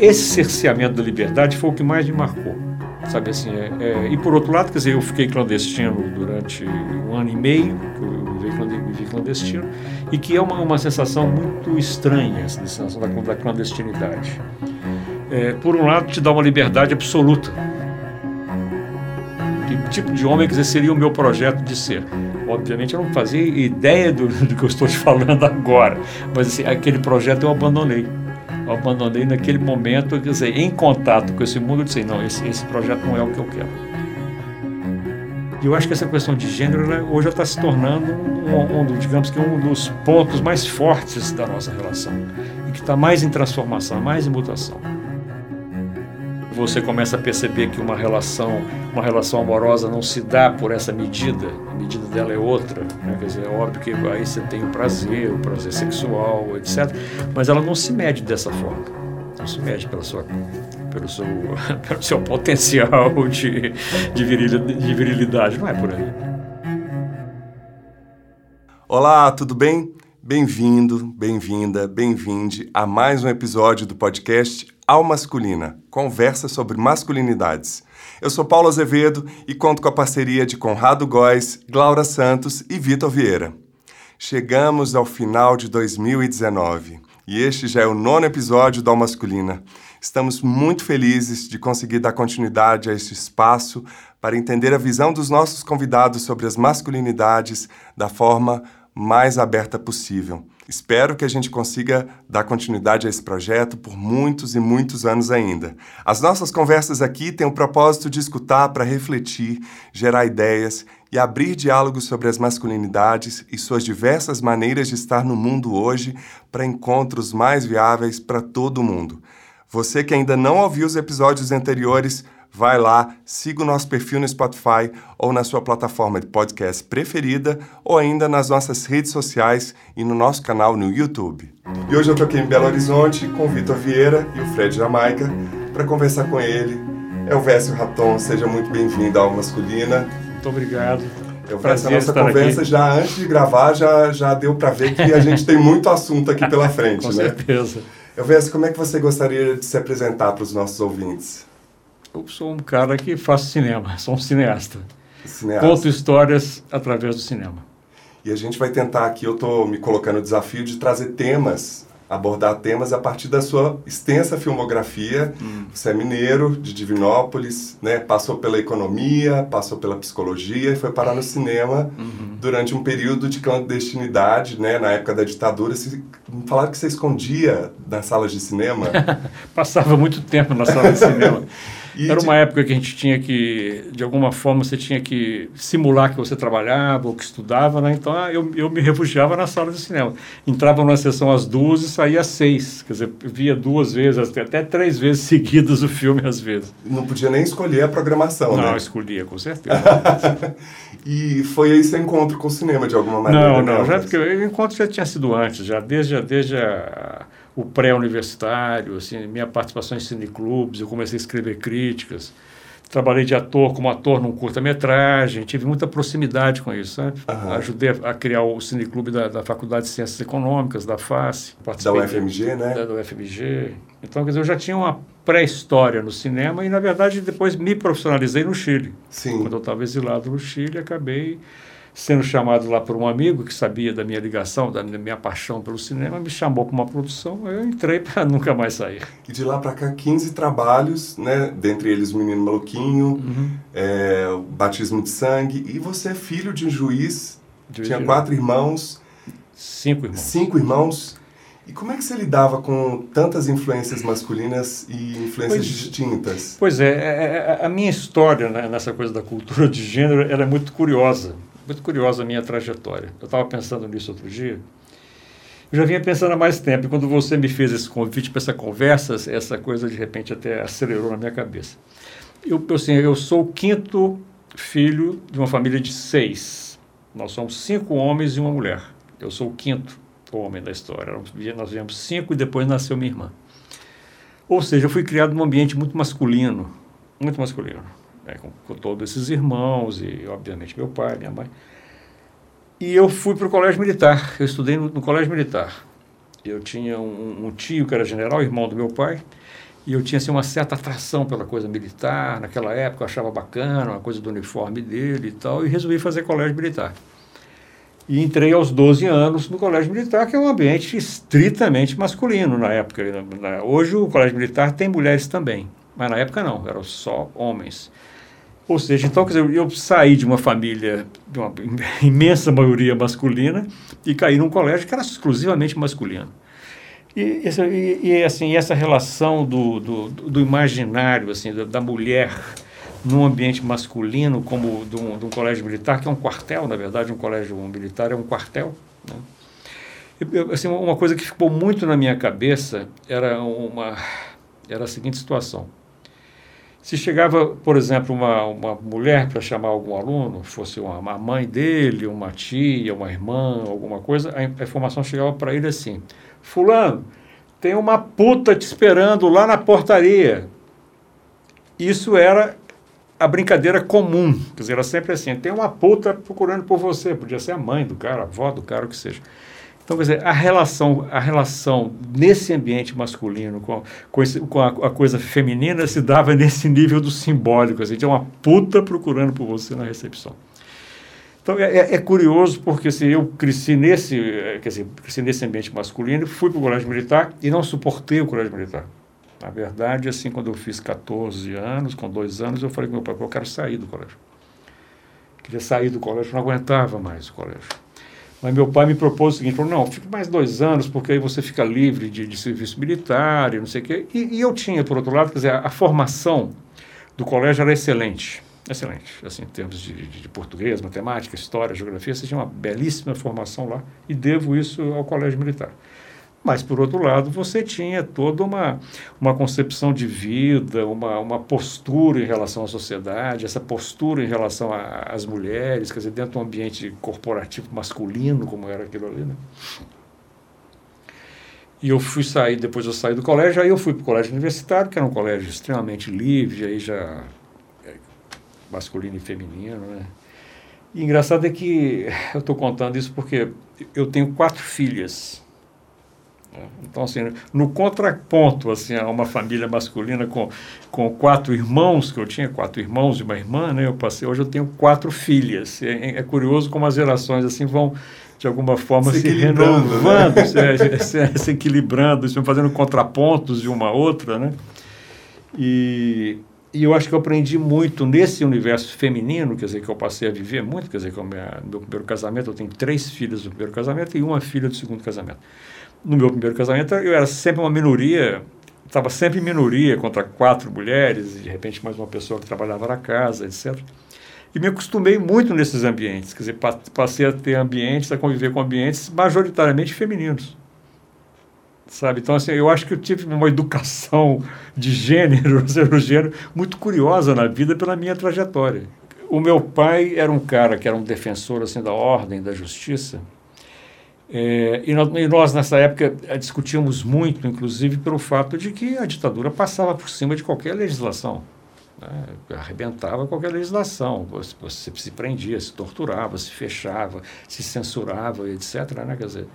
esse cerceamento da liberdade foi o que mais me marcou. Sabe assim, é, é, e por outro lado, quer dizer, eu fiquei clandestino durante um ano e meio, que eu vivi clandestino, e que é uma, uma sensação muito estranha, essa sensação da, da clandestinidade. É, por um lado, te dá uma liberdade absoluta. Que tipo de homem dizer, seria o meu projeto de ser? Obviamente, eu não fazia ideia do, do que eu estou te falando agora, mas assim, aquele projeto eu abandonei eu abandonei naquele momento, quer dizer, em contato com esse mundo, eu disse, não, esse, esse projeto não é o que eu quero. E eu acho que essa questão de gênero ela, hoje está se tornando um, um, digamos que um dos pontos mais fortes da nossa relação e que está mais em transformação, mais em mutação você começa a perceber que uma relação, uma relação amorosa não se dá por essa medida, a medida dela é outra. Né? Quer dizer, é óbvio que aí você tem o prazer, o prazer sexual, etc. Mas ela não se mede dessa forma. Não se mede pela sua, pelo, seu, pelo seu potencial de, de, virilidade, de virilidade. Não é por aí. Olá, tudo bem? Bem-vindo, bem-vinda, bem-vinde a mais um episódio do podcast Al Masculina, conversa sobre masculinidades. Eu sou Paulo Azevedo e conto com a parceria de Conrado Góes, Glaura Santos e Vitor Vieira. Chegamos ao final de 2019 e este já é o nono episódio do Al Masculina. Estamos muito felizes de conseguir dar continuidade a este espaço para entender a visão dos nossos convidados sobre as masculinidades da forma mais aberta possível. Espero que a gente consiga dar continuidade a esse projeto por muitos e muitos anos ainda. As nossas conversas aqui têm o propósito de escutar para refletir, gerar ideias e abrir diálogos sobre as masculinidades e suas diversas maneiras de estar no mundo hoje para encontros mais viáveis para todo mundo. Você que ainda não ouviu os episódios anteriores, vai lá, siga o nosso perfil no Spotify ou na sua plataforma de podcast preferida ou ainda nas nossas redes sociais e no nosso canal no YouTube. E hoje eu estou aqui em Belo Horizonte com o Vitor Vieira e o Fred Jamaica para conversar com ele. É o Vécio Raton, seja muito bem-vindo ao Masculina. Muito obrigado. Eu Prazer a nossa conversa aqui. já antes de gravar já, já deu para ver que a gente tem muito assunto aqui pela frente, com né? certeza. Eu Vécio, como é que você gostaria de se apresentar para os nossos ouvintes? Eu sou um cara que faço cinema, sou um cineasta. cineasta. Conto histórias através do cinema. E a gente vai tentar aqui, eu estou me colocando o desafio de trazer temas, abordar temas a partir da sua extensa filmografia. Hum. Você é mineiro, de Divinópolis, né? passou pela economia, passou pela psicologia e foi parar no cinema uhum. durante um período de clandestinidade, né? na época da ditadura. Se, falaram que você escondia nas salas de cinema. Passava muito tempo na sala de cinema. E Era uma época que a gente tinha que, de alguma forma, você tinha que simular que você trabalhava ou que estudava, né? Então ah, eu, eu me refugiava na sala de cinema. Entrava numa sessão às duas e saía às seis. Quer dizer, via duas vezes, até três vezes seguidas o filme, às vezes. Não podia nem escolher a programação, não, né? Não, escolhia, com certeza. e foi aí seu encontro com o cinema, de alguma maneira? Não, não. Já, porque o encontro já tinha sido antes, já desde, desde a o pré-universitário, assim, minha participação em cineclubes, eu comecei a escrever críticas, trabalhei de ator como ator num curta-metragem, tive muita proximidade com isso, sabe? Uhum. Ajudei a, a, criar o cineclube da, da Faculdade de Ciências Econômicas, da FACE. Da UFMG, de, né? Da, da UFMG. Então, quer dizer, eu já tinha uma pré-história no cinema e, na verdade, depois me profissionalizei no Chile. Sim. Quando eu estava exilado no Chile, acabei sendo chamado lá por um amigo que sabia da minha ligação, da minha paixão pelo cinema, me chamou para uma produção, eu entrei para nunca mais sair. E de lá para cá, 15 trabalhos, né? dentre eles O Menino Maluquinho, uhum. é, O Batismo de Sangue, e você é filho de um juiz, de tinha quatro irmãos. Cinco irmãos. Cinco irmãos. E como é que você lidava com tantas influências masculinas e influências pois, distintas? Pois é, é, é a minha história né, nessa coisa da cultura de gênero era é muito curiosa muito curiosa a minha trajetória. Eu estava pensando nisso outro dia. Eu já vinha pensando há mais tempo, e quando você me fez esse convite para essa conversa, essa coisa de repente até acelerou na minha cabeça. Eu, assim, eu sou o quinto filho de uma família de seis. Nós somos cinco homens e uma mulher. Eu sou o quinto homem da história. Nós viemos cinco e depois nasceu minha irmã. Ou seja, eu fui criado num ambiente muito masculino, muito masculino né, com, com, todos esses irmãos e, obviamente, meu pai, minha mãe. E eu fui para o colégio militar. Eu estudei no, no colégio militar. Eu tinha um, um, tio que era general, irmão do meu pai, E eu tinha assim, uma certa atração pela coisa militar, naquela época eu achava bacana, uma coisa do uniforme dele e tal, e resolvi fazer colégio militar. E entrei aos 12 anos no colégio militar, que é um ambiente estritamente masculino na época. Hoje o colégio militar tem mulheres também, mas na época não, eram só homens. Ou seja, então, quer dizer, eu saí de uma família, de uma imensa maioria masculina, e caí num colégio que era exclusivamente masculino. E, e, e assim, essa relação do, do, do imaginário, assim, da, da, mulher num ambiente masculino, como de um, de um, colégio militar, que é um quartel, na verdade, um colégio militar é um quartel. Né? Eu, assim, uma coisa que ficou muito na minha cabeça era, uma, era a seguinte situação se chegava, por exemplo, uma, uma mulher para chamar algum aluno, fosse uma, uma, mãe dele, uma tia, uma irmã, alguma coisa, a, informação chegava para ele assim: Fulano, tem uma puta te esperando lá na portaria. Isso era a brincadeira comum, quer dizer, era sempre assim: tem uma puta procurando por você, podia ser a mãe do cara, a avó do cara, o que seja. Então, quer dizer, a relação, a relação nesse ambiente masculino com, com, esse, com a, a, coisa feminina se dava nesse nível do simbólico. Assim, tinha uma puta procurando por você na recepção. Então, é, é, é curioso porque assim, eu cresci nesse, eh, quer dizer, cresci nesse ambiente masculino, fui para o colégio militar e não suportei o colégio militar. Na verdade, assim, quando eu fiz 14 anos, com dois anos, eu falei com meu pai, eu quero sair do colégio. Queria sair do colégio, não aguentava mais o colégio. Mas meu pai me propôs o seguinte, falou, não, fique mais dois anos, porque aí você fica livre de, de serviço militar e não sei o quê. E, e, eu tinha, por outro lado, quer dizer, a, a, formação do colégio era excelente, excelente, assim, em termos de, de, de português, matemática, história, geografia, você tinha uma belíssima formação lá e devo isso ao colégio militar. Mas, por outro lado, você tinha toda uma, uma concepção de vida, uma, uma postura em relação à sociedade, essa postura em relação às mulheres, quer dizer, dentro de um ambiente corporativo masculino, como era aquilo ali. Né? E eu fui sair, depois eu saí do colégio, aí eu fui para o colégio universitário, que era um colégio extremamente livre, aí já é, masculino e feminino, né? E engraçado é que eu estou contando isso porque eu tenho quatro filhas. Então, assim, no contraponto assim, a uma família masculina com, com quatro irmãos, que eu tinha quatro irmãos e uma irmã, né, eu passei, hoje eu tenho quatro filhas. É, é curioso como as gerações assim vão, de alguma forma, se, se renovando, né? se, se, se, equilibrando, se fazendo contrapontos de uma a outra. Né? E, e eu acho que eu aprendi muito nesse universo feminino, quer dizer, que eu passei a viver muito, quer dizer, que no meu primeiro casamento, eu tenho três filhas do primeiro casamento e uma filha do segundo casamento no meu primeiro casamento, eu era sempre uma minoria, estava sempre em minoria contra quatro mulheres, e de repente mais uma pessoa que trabalhava na casa, etc. E me acostumei muito nesses ambientes, quer dizer, passei a ter ambientes, a conviver com ambientes majoritariamente femininos. Sabe? Então, assim, eu acho que eu tive uma educação de gênero, ou gênero, muito curiosa na vida pela minha trajetória. O meu pai era um cara que era um defensor assim da ordem, da justiça, é, e, nós, e, nós, nessa época, eh, discutíamos muito, inclusive, pelo fato de que a ditadura passava por cima de qualquer legislação. Né? Arrebentava qualquer legislação. Você, você, se prendia, se torturava, se fechava, se censurava, etc. Né? Quer dizer,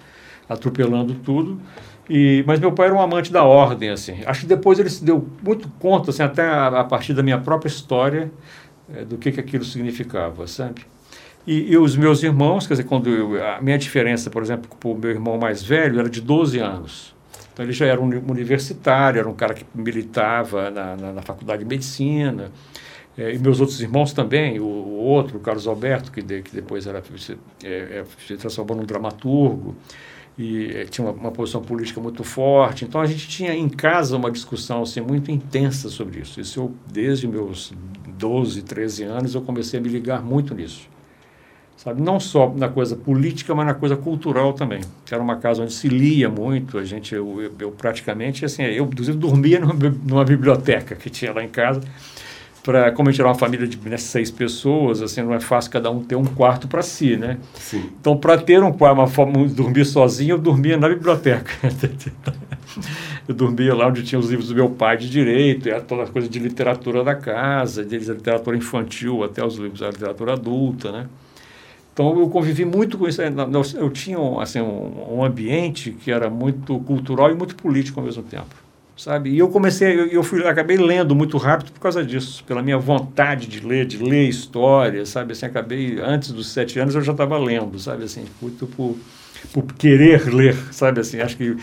atropelando tudo. E, mas meu pai era um amante da ordem. assim. Acho que depois ele se deu muito conta, assim, até a, a partir da minha própria história, é, do que, que aquilo significava, sabe? E, e, os meus irmãos, quer dizer, quando eu, a minha diferença, por exemplo, com o meu irmão mais velho era de 12 anos. Então ele já era um universitário, era um cara que militava na, na, na faculdade de medicina. É, e meus outros irmãos também, o, o outro, o Carlos Alberto, que, de, que depois era, se, é, se transformou num dramaturgo e é, tinha uma, uma, posição política muito forte. Então a gente tinha em casa uma discussão assim, muito intensa sobre isso. Isso eu, desde meus 12, 13 anos, eu comecei a me ligar muito nisso sabe? Não só na coisa política, mas na coisa cultural também. Era uma casa onde se lia muito, a gente, eu, eu, eu praticamente, assim, eu inclusive dormia numa, numa, biblioteca que tinha lá em casa, para como a gente era uma família de né, seis pessoas, assim, não é fácil cada um ter um quarto para si, né? Sim. Então, para ter um quarto, uma forma de dormir sozinho, eu dormia na biblioteca. eu dormia lá onde tinha os livros do meu pai de direito, e toda a coisa de literatura da casa, desde a literatura infantil até os livros da literatura adulta, né? Então eu convivi muito com isso. Eu tinha assim, um, um, ambiente que era muito cultural e muito político ao mesmo tempo. sabe? E eu comecei, eu, eu fui, acabei lendo muito rápido por causa disso, pela minha vontade de ler, de ler história, sabe? Assim, acabei antes dos sete anos eu já estava lendo, sabe? Assim, muito por, por querer ler, sabe? Assim, acho que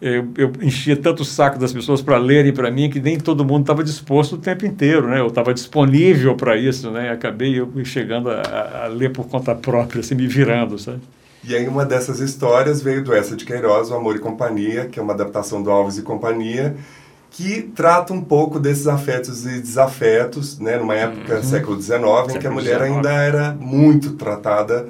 eu, eu, enchia tanto o saco das pessoas para lerem para mim que nem todo mundo estava disposto o tempo inteiro, né? Eu estava disponível para isso, né? Acabei eu chegando a, a, ler por conta própria, assim, me virando, sabe? E aí uma dessas histórias veio do Essa de Queiroz, O Amor e Companhia, que é uma adaptação do Alves e Companhia, que trata um pouco desses afetos e desafetos, né? Numa época, uhum. século XIX, em que a mulher ainda era muito tratada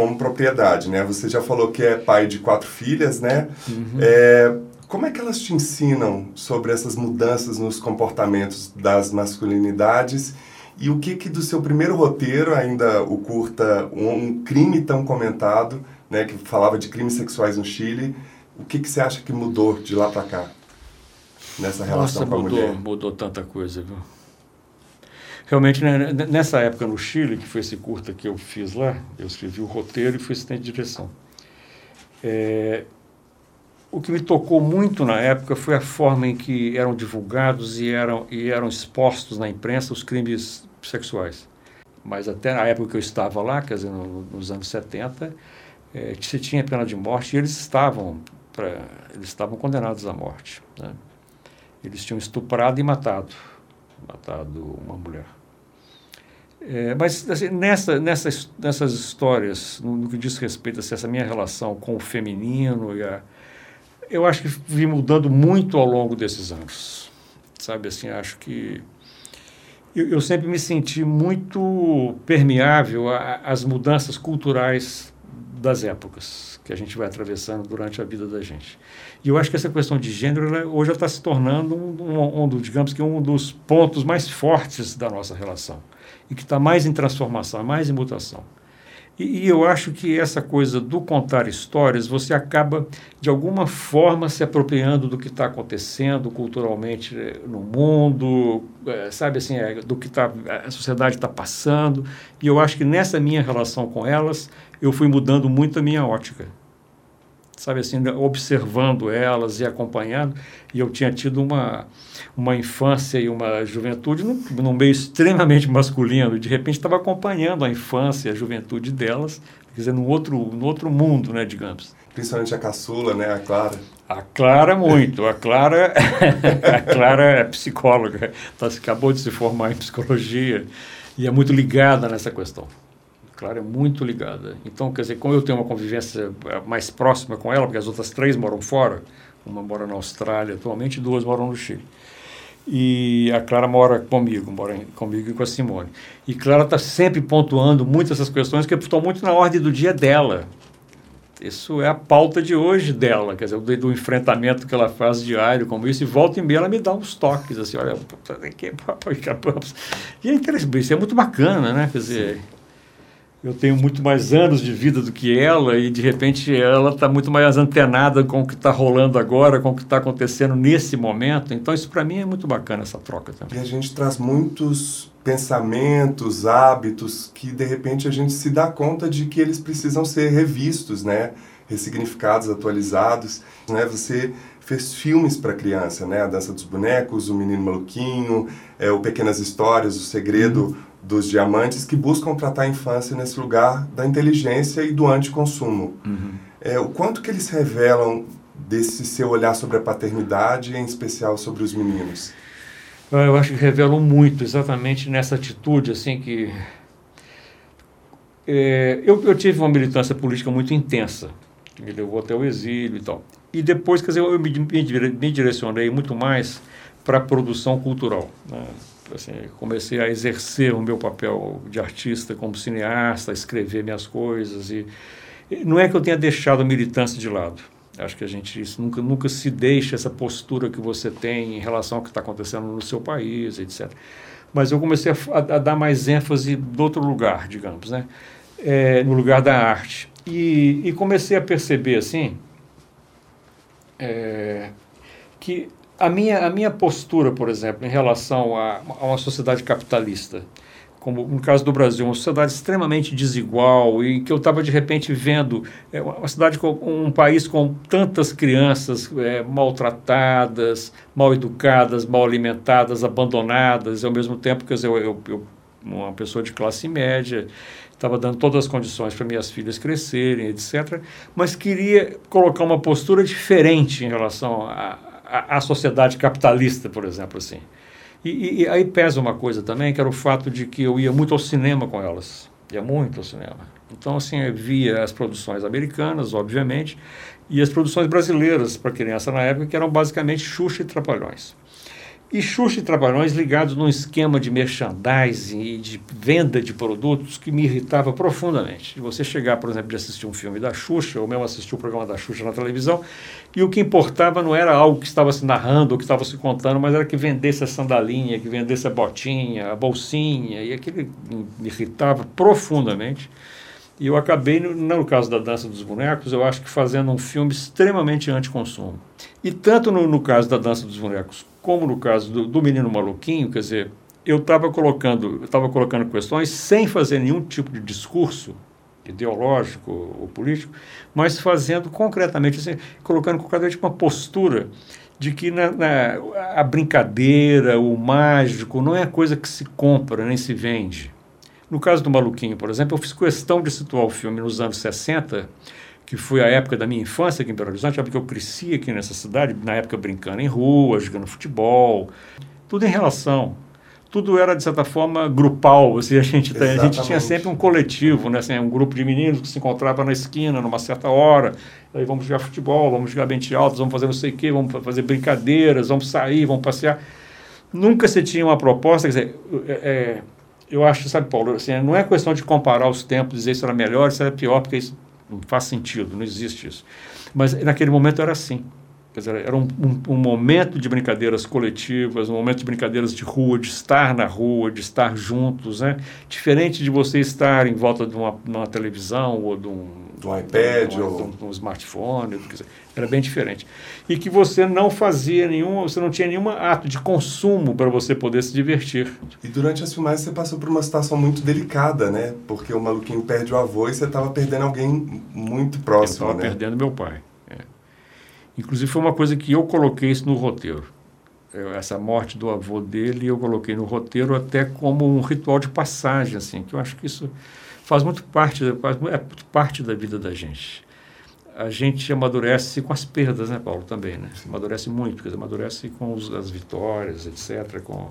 como propriedade, né? Você já falou que é pai de quatro filhas, né? Uhum. É, como é que elas te ensinam sobre essas mudanças nos comportamentos das masculinidades e o que que do seu primeiro roteiro, ainda o curta Um Crime Tão Comentado, né, que falava de crimes sexuais no Chile, o que que você acha que mudou de lá para cá nessa relação Nossa, com a mudou, mulher? mudou tanta coisa, viu? Realmente, né, nessa época no Chile, que foi esse curta que eu fiz lá, eu escrevi o roteiro e fui assistente de direção. É, o que me tocou muito na época foi a forma em que eram divulgados e eram, e eram expostos na imprensa os crimes sexuais. Mas até na época que eu estava lá, quer dizer, no, nos anos 70, é, se tinha pena de morte e eles estavam, pra, eles estavam condenados à morte. Né? Eles tinham estuprado e matado, matado uma mulher. É, mas assim, nessa, nessas, nessas histórias, no, no, que diz respeito a assim, essa minha relação com o feminino, a, eu acho que vim mudando muito ao longo desses anos. Sabe assim, acho que eu, eu sempre me senti muito permeável às mudanças culturais das épocas que a gente vai atravessando durante a vida da gente. E eu acho que essa questão de gênero ela, hoje está se tornando um, um, um, digamos que um dos pontos mais fortes da nossa relação e que está mais em transformação, mais em mutação. E, e, eu acho que essa coisa do contar histórias, você acaba, de alguma forma, se apropriando do que está acontecendo culturalmente eh, no mundo, é, sabe assim, é, do que tá, a sociedade está passando. E eu acho que nessa minha relação com elas, eu fui mudando muito a minha ótica sabe assim, observando elas e acompanhando. E eu tinha tido uma, uma infância e uma juventude num, num meio extremamente masculino. De repente estava acompanhando a infância e a juventude delas, quer dizer, num outro, num outro mundo, né, digamos. Principalmente a caçula, né, a Clara. A Clara muito. A Clara, a Clara é psicóloga, tá, acabou de se formar em psicologia e é muito ligada nessa questão. Clara é muito ligada. Então, quer dizer, como eu tenho uma convivência eh, mais próxima com ela, porque as outras três moram fora, uma mora na Austrália atualmente duas moram no Chile. E a Clara mora comigo, mora comigo e com a Simone. E Clara está sempre pontuando muitas essas questões que estão muito na ordem do dia dela. Isso é a pauta de hoje dela, quer dizer, do, enfrentamento que ela faz diário como isso, e volta e meia ela me dá uns toques, assim, olha, e é interessante, isso é muito bacana, né, quer dizer, Sim eu tenho muito mais anos de vida do que ela e de repente ela está muito mais antenada com o que está rolando agora, com o que está acontecendo nesse momento. Então isso para mim é muito bacana essa troca também. E a gente traz muitos pensamentos, hábitos que de repente a gente se dá conta de que eles precisam ser revistos, né? Ressignificados, atualizados, né? Você fez filmes para criança, né? A Dança dos Bonecos, O Menino Maluquinho, é, o Pequenas Histórias, O Segredo uhum dos diamantes que buscam tratar a infância nesse lugar da inteligência e do anticonsumo. Uhum. É, o quanto que eles revelam desse seu olhar sobre a paternidade, em especial sobre os meninos? Ah, eu acho que revelam muito, exatamente nessa atitude, assim, que... É, eu, eu tive uma militância política muito intensa, que me levou até o exílio e tal. E depois, quer dizer, eu me, me direcionei muito mais para a produção cultural. Né? Assim, comecei a exercer o meu papel de artista como cineasta, escrever minhas coisas. E, não é que eu tenha deixado a militância de lado. Acho que a gente isso nunca, nunca se deixa essa postura que você tem em relação ao que está acontecendo no seu país, etc. Mas eu comecei a, a dar mais ênfase do outro lugar, digamos, né? É, no lugar da arte. E, e comecei a perceber, assim, é, que a minha, a minha postura, por exemplo, em relação a, a uma sociedade capitalista, como no caso do Brasil, uma sociedade extremamente desigual e que eu estava de repente vendo é, uma cidade com um país com tantas crianças é, maltratadas, mal educadas, mal alimentadas, abandonadas, e ao mesmo tempo que eu, eu, eu uma pessoa de classe média, estava dando todas as condições para minhas filhas crescerem, etc. Mas queria colocar uma postura diferente em relação à sociedade capitalista, por exemplo, assim. E, e, aí pesa uma coisa também, que era o fato de que eu ia muito ao cinema com elas. Ia muito ao cinema. Então, assim, eu via as produções americanas, obviamente, e as produções brasileiras para criança na época, que eram basicamente Xuxa e Trapalhões. E Xuxa e Trapalhões ligados num esquema de merchandising e de venda de produtos que me irritava profundamente. De você chegar, por exemplo, de assistir um filme da Xuxa, ou mesmo assistir o um programa da Xuxa na televisão, e o que importava não era algo que estava se narrando ou que estava se contando, mas era que vendesse a sandalinha, que vendesse a botinha, a bolsinha, e aquilo me irritava profundamente. E eu acabei, no, caso da Dança dos Bonecos, eu acho que fazendo um filme extremamente anticonsumo. E tanto no, no caso da Dança dos Bonecos como no caso do, do menino maluquinho, quer dizer, eu estava colocando, estava colocando questões sem fazer nenhum tipo de discurso ideológico ou político, mas fazendo concretamente, assim, colocando concretamente uma postura de que na, na, a brincadeira, o mágico, não é coisa que se compra nem se vende. No caso do Maluquinho, por exemplo, eu fiz questão de situar o filme nos anos 60 que foi a época da minha infância aqui em Belo Horizonte, porque eu cresci aqui nessa cidade, na época brincando em rua, jogando futebol, tudo em relação. Tudo era, de certa forma, grupal. Assim, a, gente, a gente tinha sempre um coletivo, né? Assim, um grupo de meninos que se encontrava na esquina, numa certa hora. Aí vamos jogar futebol, vamos jogar bente altos, vamos fazer não sei o quê, vamos fazer brincadeiras, vamos sair, vamos passear. Nunca se tinha uma proposta, quer dizer, é, é eu acho, sabe, Paulo, assim, não é questão de comparar os tempos, dizer se era melhor, se era pior, porque isso não faz sentido, não existe isso. Mas naquele momento era assim. Dizer, era um, um, um, momento de brincadeiras coletivas, um momento de brincadeiras de rua, de estar na rua, de estar juntos, né? Diferente de você estar em volta de uma, uma televisão ou de um, um iPad um, ou de um, smartphone, era bem diferente. E que você não fazia nenhum, você não tinha nenhum ato de consumo para você poder se divertir. E durante as filmagens você passou por uma situação muito delicada, né? Porque o maluquinho perde o avô e você estava perdendo alguém muito próximo, Eu estava né? perdendo meu pai. Inclusive foi uma coisa que eu coloquei isso no roteiro. Eu, essa morte do avô dele eu coloquei no roteiro até como um ritual de passagem, assim, que eu acho que isso faz muito parte, faz, é muito parte da vida da gente. A gente amadurece com as perdas, né, Paulo, também, né? Amadurece muito, porque amadurece com os, as vitórias, etc., com...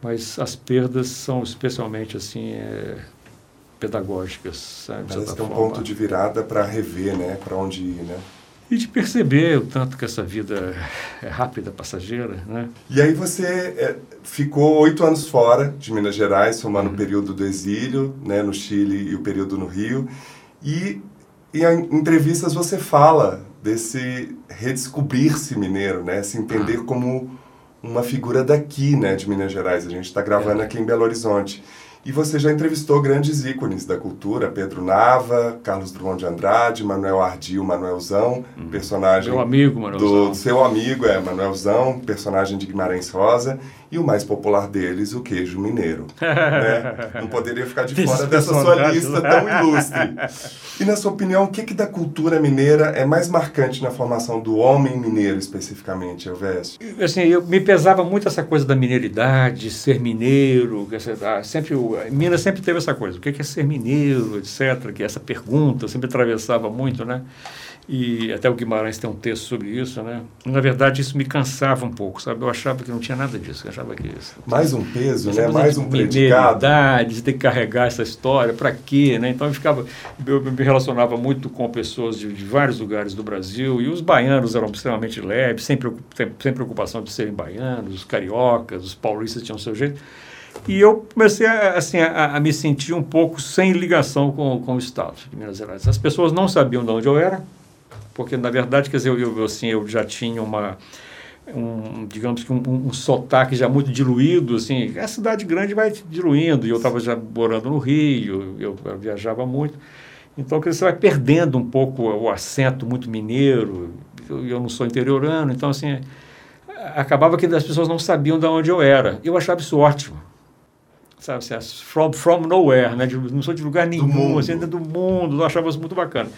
mas as perdas são especialmente, assim, é, pedagógicas, sabe? Parece que é um ponto de virada para rever, né, para onde ir, né? E de perceber o tanto que essa vida é rápida, passageira, né? E aí você é, ficou oito anos fora de Minas Gerais, somando uhum. o período do exílio, né, no Chile e o período no Rio, e em entrevistas você fala desse redescobrir-se mineiro, né, se entender uhum. como uma figura daqui, né, de Minas Gerais. A gente está gravando é. aqui em Belo Horizonte. E você já entrevistou grandes ícones da cultura, Pedro Nava, Carlos Drummond de Andrade, Manuel Ardil, Manuelzão, hum. personagem... Meu amigo, Manuelzão. Do seu amigo, é, Manuelzão, personagem de Guimarães Rosa e o mais popular deles, o queijo mineiro. né? Não poderia ficar de fora dessa sua lista tão ilustre. E na sua opinião, o que, que da cultura mineira é mais marcante na formação do homem mineiro, especificamente, Elvésio? Assim, eu, me pesava muito essa coisa da mineiridade, ser mineiro, sempre, Minas sempre teve essa coisa, o que é ser mineiro, etc., que essa pergunta sempre atravessava muito, né? e até o Guimarães tem um texto sobre isso, né? Na verdade, isso me cansava um pouco, sabe? Eu achava que não tinha nada disso, eu achava que isso... Mais um peso, né? Mais um predicado. de ter que carregar essa história, para quê, né? Então eu ficava, eu me relacionava muito com pessoas de, de, vários lugares do Brasil e os baianos eram extremamente leves, sem, sem preocupação de serem baianos, os cariocas, os paulistas tinham seu jeito. E eu comecei a, assim, a, a, me sentir um pouco sem ligação com, com o Estado de Minas Gerais. As pessoas não sabiam de onde eu era, porque na verdade, quer dizer, eu, assim, eu já tinha uma um, digamos que um, um, sotaque já muito diluído, assim, a cidade grande vai diluindo, e eu estava já morando no Rio, eu, eu viajava muito, então você vai perdendo um pouco o acento muito mineiro, eu, eu não sou interiorano, então assim, acabava que as pessoas não sabiam de onde eu era, eu achava isso ótimo, sabe assim, from, from nowhere, né? Não sou de lugar nenhum, assim, do mundo, eu achava isso muito bacana.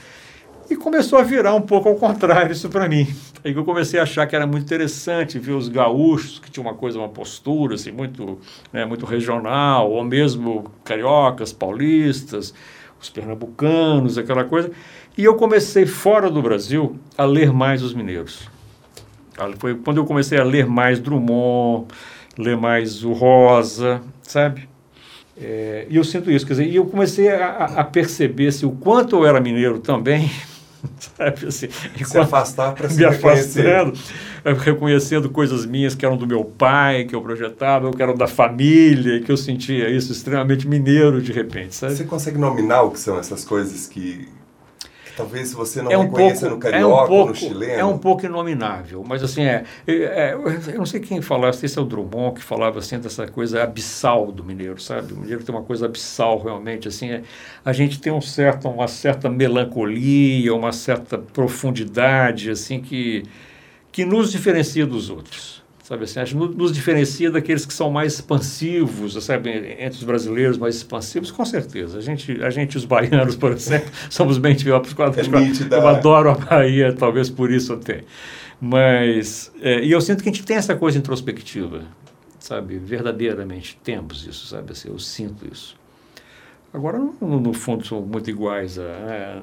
E começou a virar um pouco ao contrário isso para mim. Aí que eu comecei a achar que era muito interessante ver os gaúchos, que tinha uma coisa, uma postura assim, muito, né, muito regional, ou mesmo cariocas, paulistas, os pernambucanos, aquela coisa. E eu comecei, fora do Brasil, a ler mais os mineiros. Foi quando eu comecei a ler mais Drummond, ler mais o Rosa, sabe? É, e eu sinto isso, quer dizer, e eu comecei a, a perceber assim, o quanto eu era mineiro também, sabe assim, se afastar para se me afastando, reconhecendo coisas minhas que eram do meu pai, que eu projetava, que eram da família, que eu sentia isso extremamente mineiro de repente, sabe? Você consegue nominar o que são essas coisas que Talvez você não é um reconheça pouco, no carioca é um pouco, no chileno. É um pouco inominável, mas assim, é, é, é, eu não sei quem falava, se esse é o Drummond que falava assim dessa coisa abissal do mineiro, sabe? O mineiro tem uma coisa abissal realmente, assim, é, a gente tem um certo, uma certa melancolia, uma certa profundidade, assim, que, que nos diferencia dos outros sabe assim, acho que nos diferencia daqueles que são mais expansivos, sabe, entre os brasileiros mais expansivos, com certeza. A gente, a gente os baianos, por exemplo, somos bem típicos. É eu adoro a Bahia, talvez por isso até. Mas, é, e eu sinto que a gente tem essa coisa introspectiva, sabe, verdadeiramente temos isso, sabe, assim, eu sinto isso. Agora, no, no, fundo, são muito iguais. A,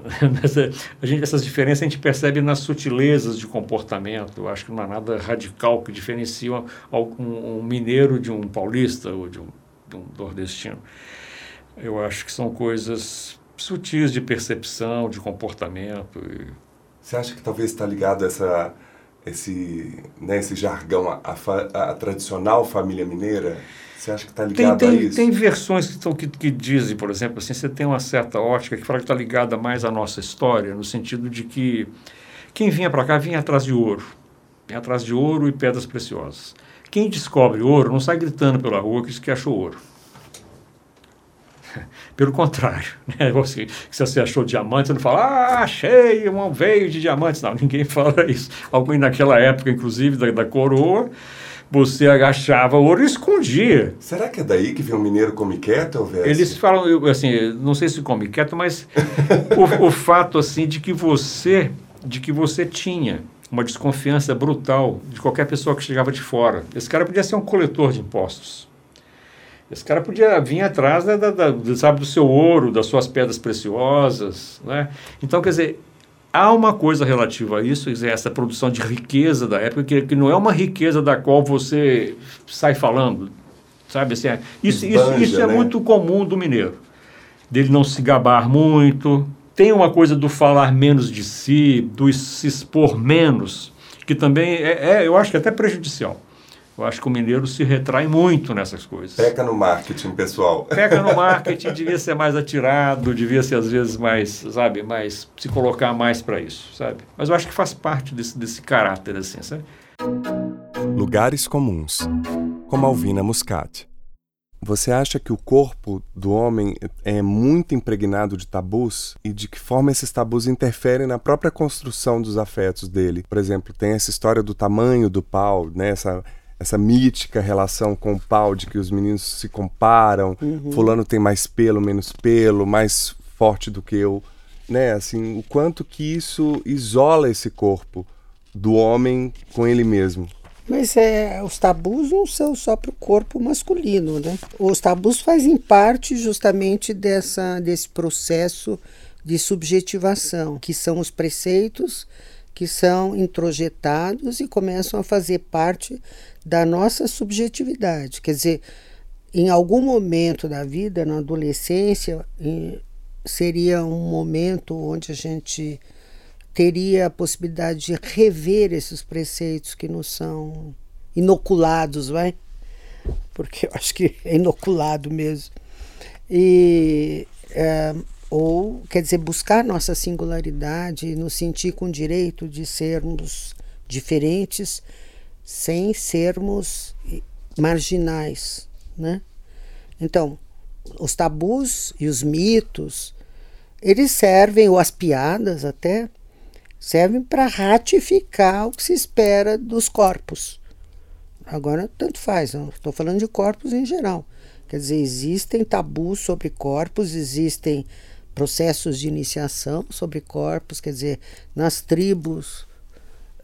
a, gente, essas diferenças a gente percebe nas sutilezas de comportamento. Eu acho que não há nada radical que diferencie um, um mineiro de um paulista ou de um, de um nordestino. Eu acho que são coisas sutis de percepção, de comportamento. E... Você acha que talvez está ligado essa, esse, né, esse jargão, a, a, a tradicional família mineira? Você acha que está ligado tem, tem, a isso? Tem versões que, tão, que, que, dizem, por exemplo, assim, você tem uma certa ótica que fala que está ligada mais à nossa história, no sentido de que quem vinha para cá vinha atrás de ouro. Vinha atrás de ouro e pedras preciosas. Quem descobre ouro não sai gritando pela rua que, que achou ouro. Pelo contrário, né? você, se você achou diamante, você não fala, ah, achei um veio de diamantes. Não, ninguém fala isso. Alguém naquela época, inclusive, da, da coroa, você agachava ouro e escondia. Será que é daí que vem o mineiro come quieto, Elvésio? Eles falam, assim, não sei se come quieto, mas o, o fato assim de que você, de que você tinha uma desconfiança brutal de qualquer pessoa que chegava de fora. Esse cara podia ser um coletor de impostos. Esse cara podia vir atrás da, da, da, sabe, do seu ouro, das suas pedras preciosas. Né? Então, quer dizer, há uma coisa relativa a isso, essa produção de riqueza da época, que, que não é uma riqueza da qual você sai falando, sabe? Assim, é, isso, Esbanja, isso, isso é né? muito comum do mineiro, dele não se gabar muito, tem uma coisa do falar menos de si, do se expor menos, que também é, é eu acho que é até prejudicial. Eu acho que o mineiro se retrai muito nessas coisas. Peca no marketing, pessoal. Peca no marketing, devia ser mais atirado, devia ser às vezes mais, sabe, mais se colocar mais para isso, sabe? Mas eu acho que faz parte desse, desse caráter assim, sabe? Lugares comuns, como Alvina Muscat. Você acha que o corpo do homem é muito impregnado de tabus e de que forma esses tabus interferem na própria construção dos afetos dele? Por exemplo, tem essa história do tamanho do pau, né? Essa essa mítica relação com o pau de que os meninos se comparam, uhum. fulano tem mais pelo, menos pelo, mais forte do que eu, né? Assim, o quanto que isso isola esse corpo do homem com ele mesmo. Mas é, os tabus não são só para o corpo masculino, né? Os tabus fazem parte justamente dessa, desse processo de subjetivação, que são os preceitos que são introjetados e começam a fazer parte da nossa subjetividade. Quer dizer, em algum momento da vida, na adolescência, seria um momento onde a gente teria a possibilidade de rever esses preceitos que nos são inoculados, vai? Porque eu acho que é inoculado mesmo. E, é, ou, quer dizer, buscar nossa singularidade, nos sentir com direito de sermos diferentes sem sermos marginais, né? Então, os tabus e os mitos, eles servem, ou as piadas até, servem para ratificar o que se espera dos corpos. Agora, tanto faz, estou falando de corpos em geral. Quer dizer, existem tabus sobre corpos, existem processos de iniciação sobre corpos, quer dizer, nas tribos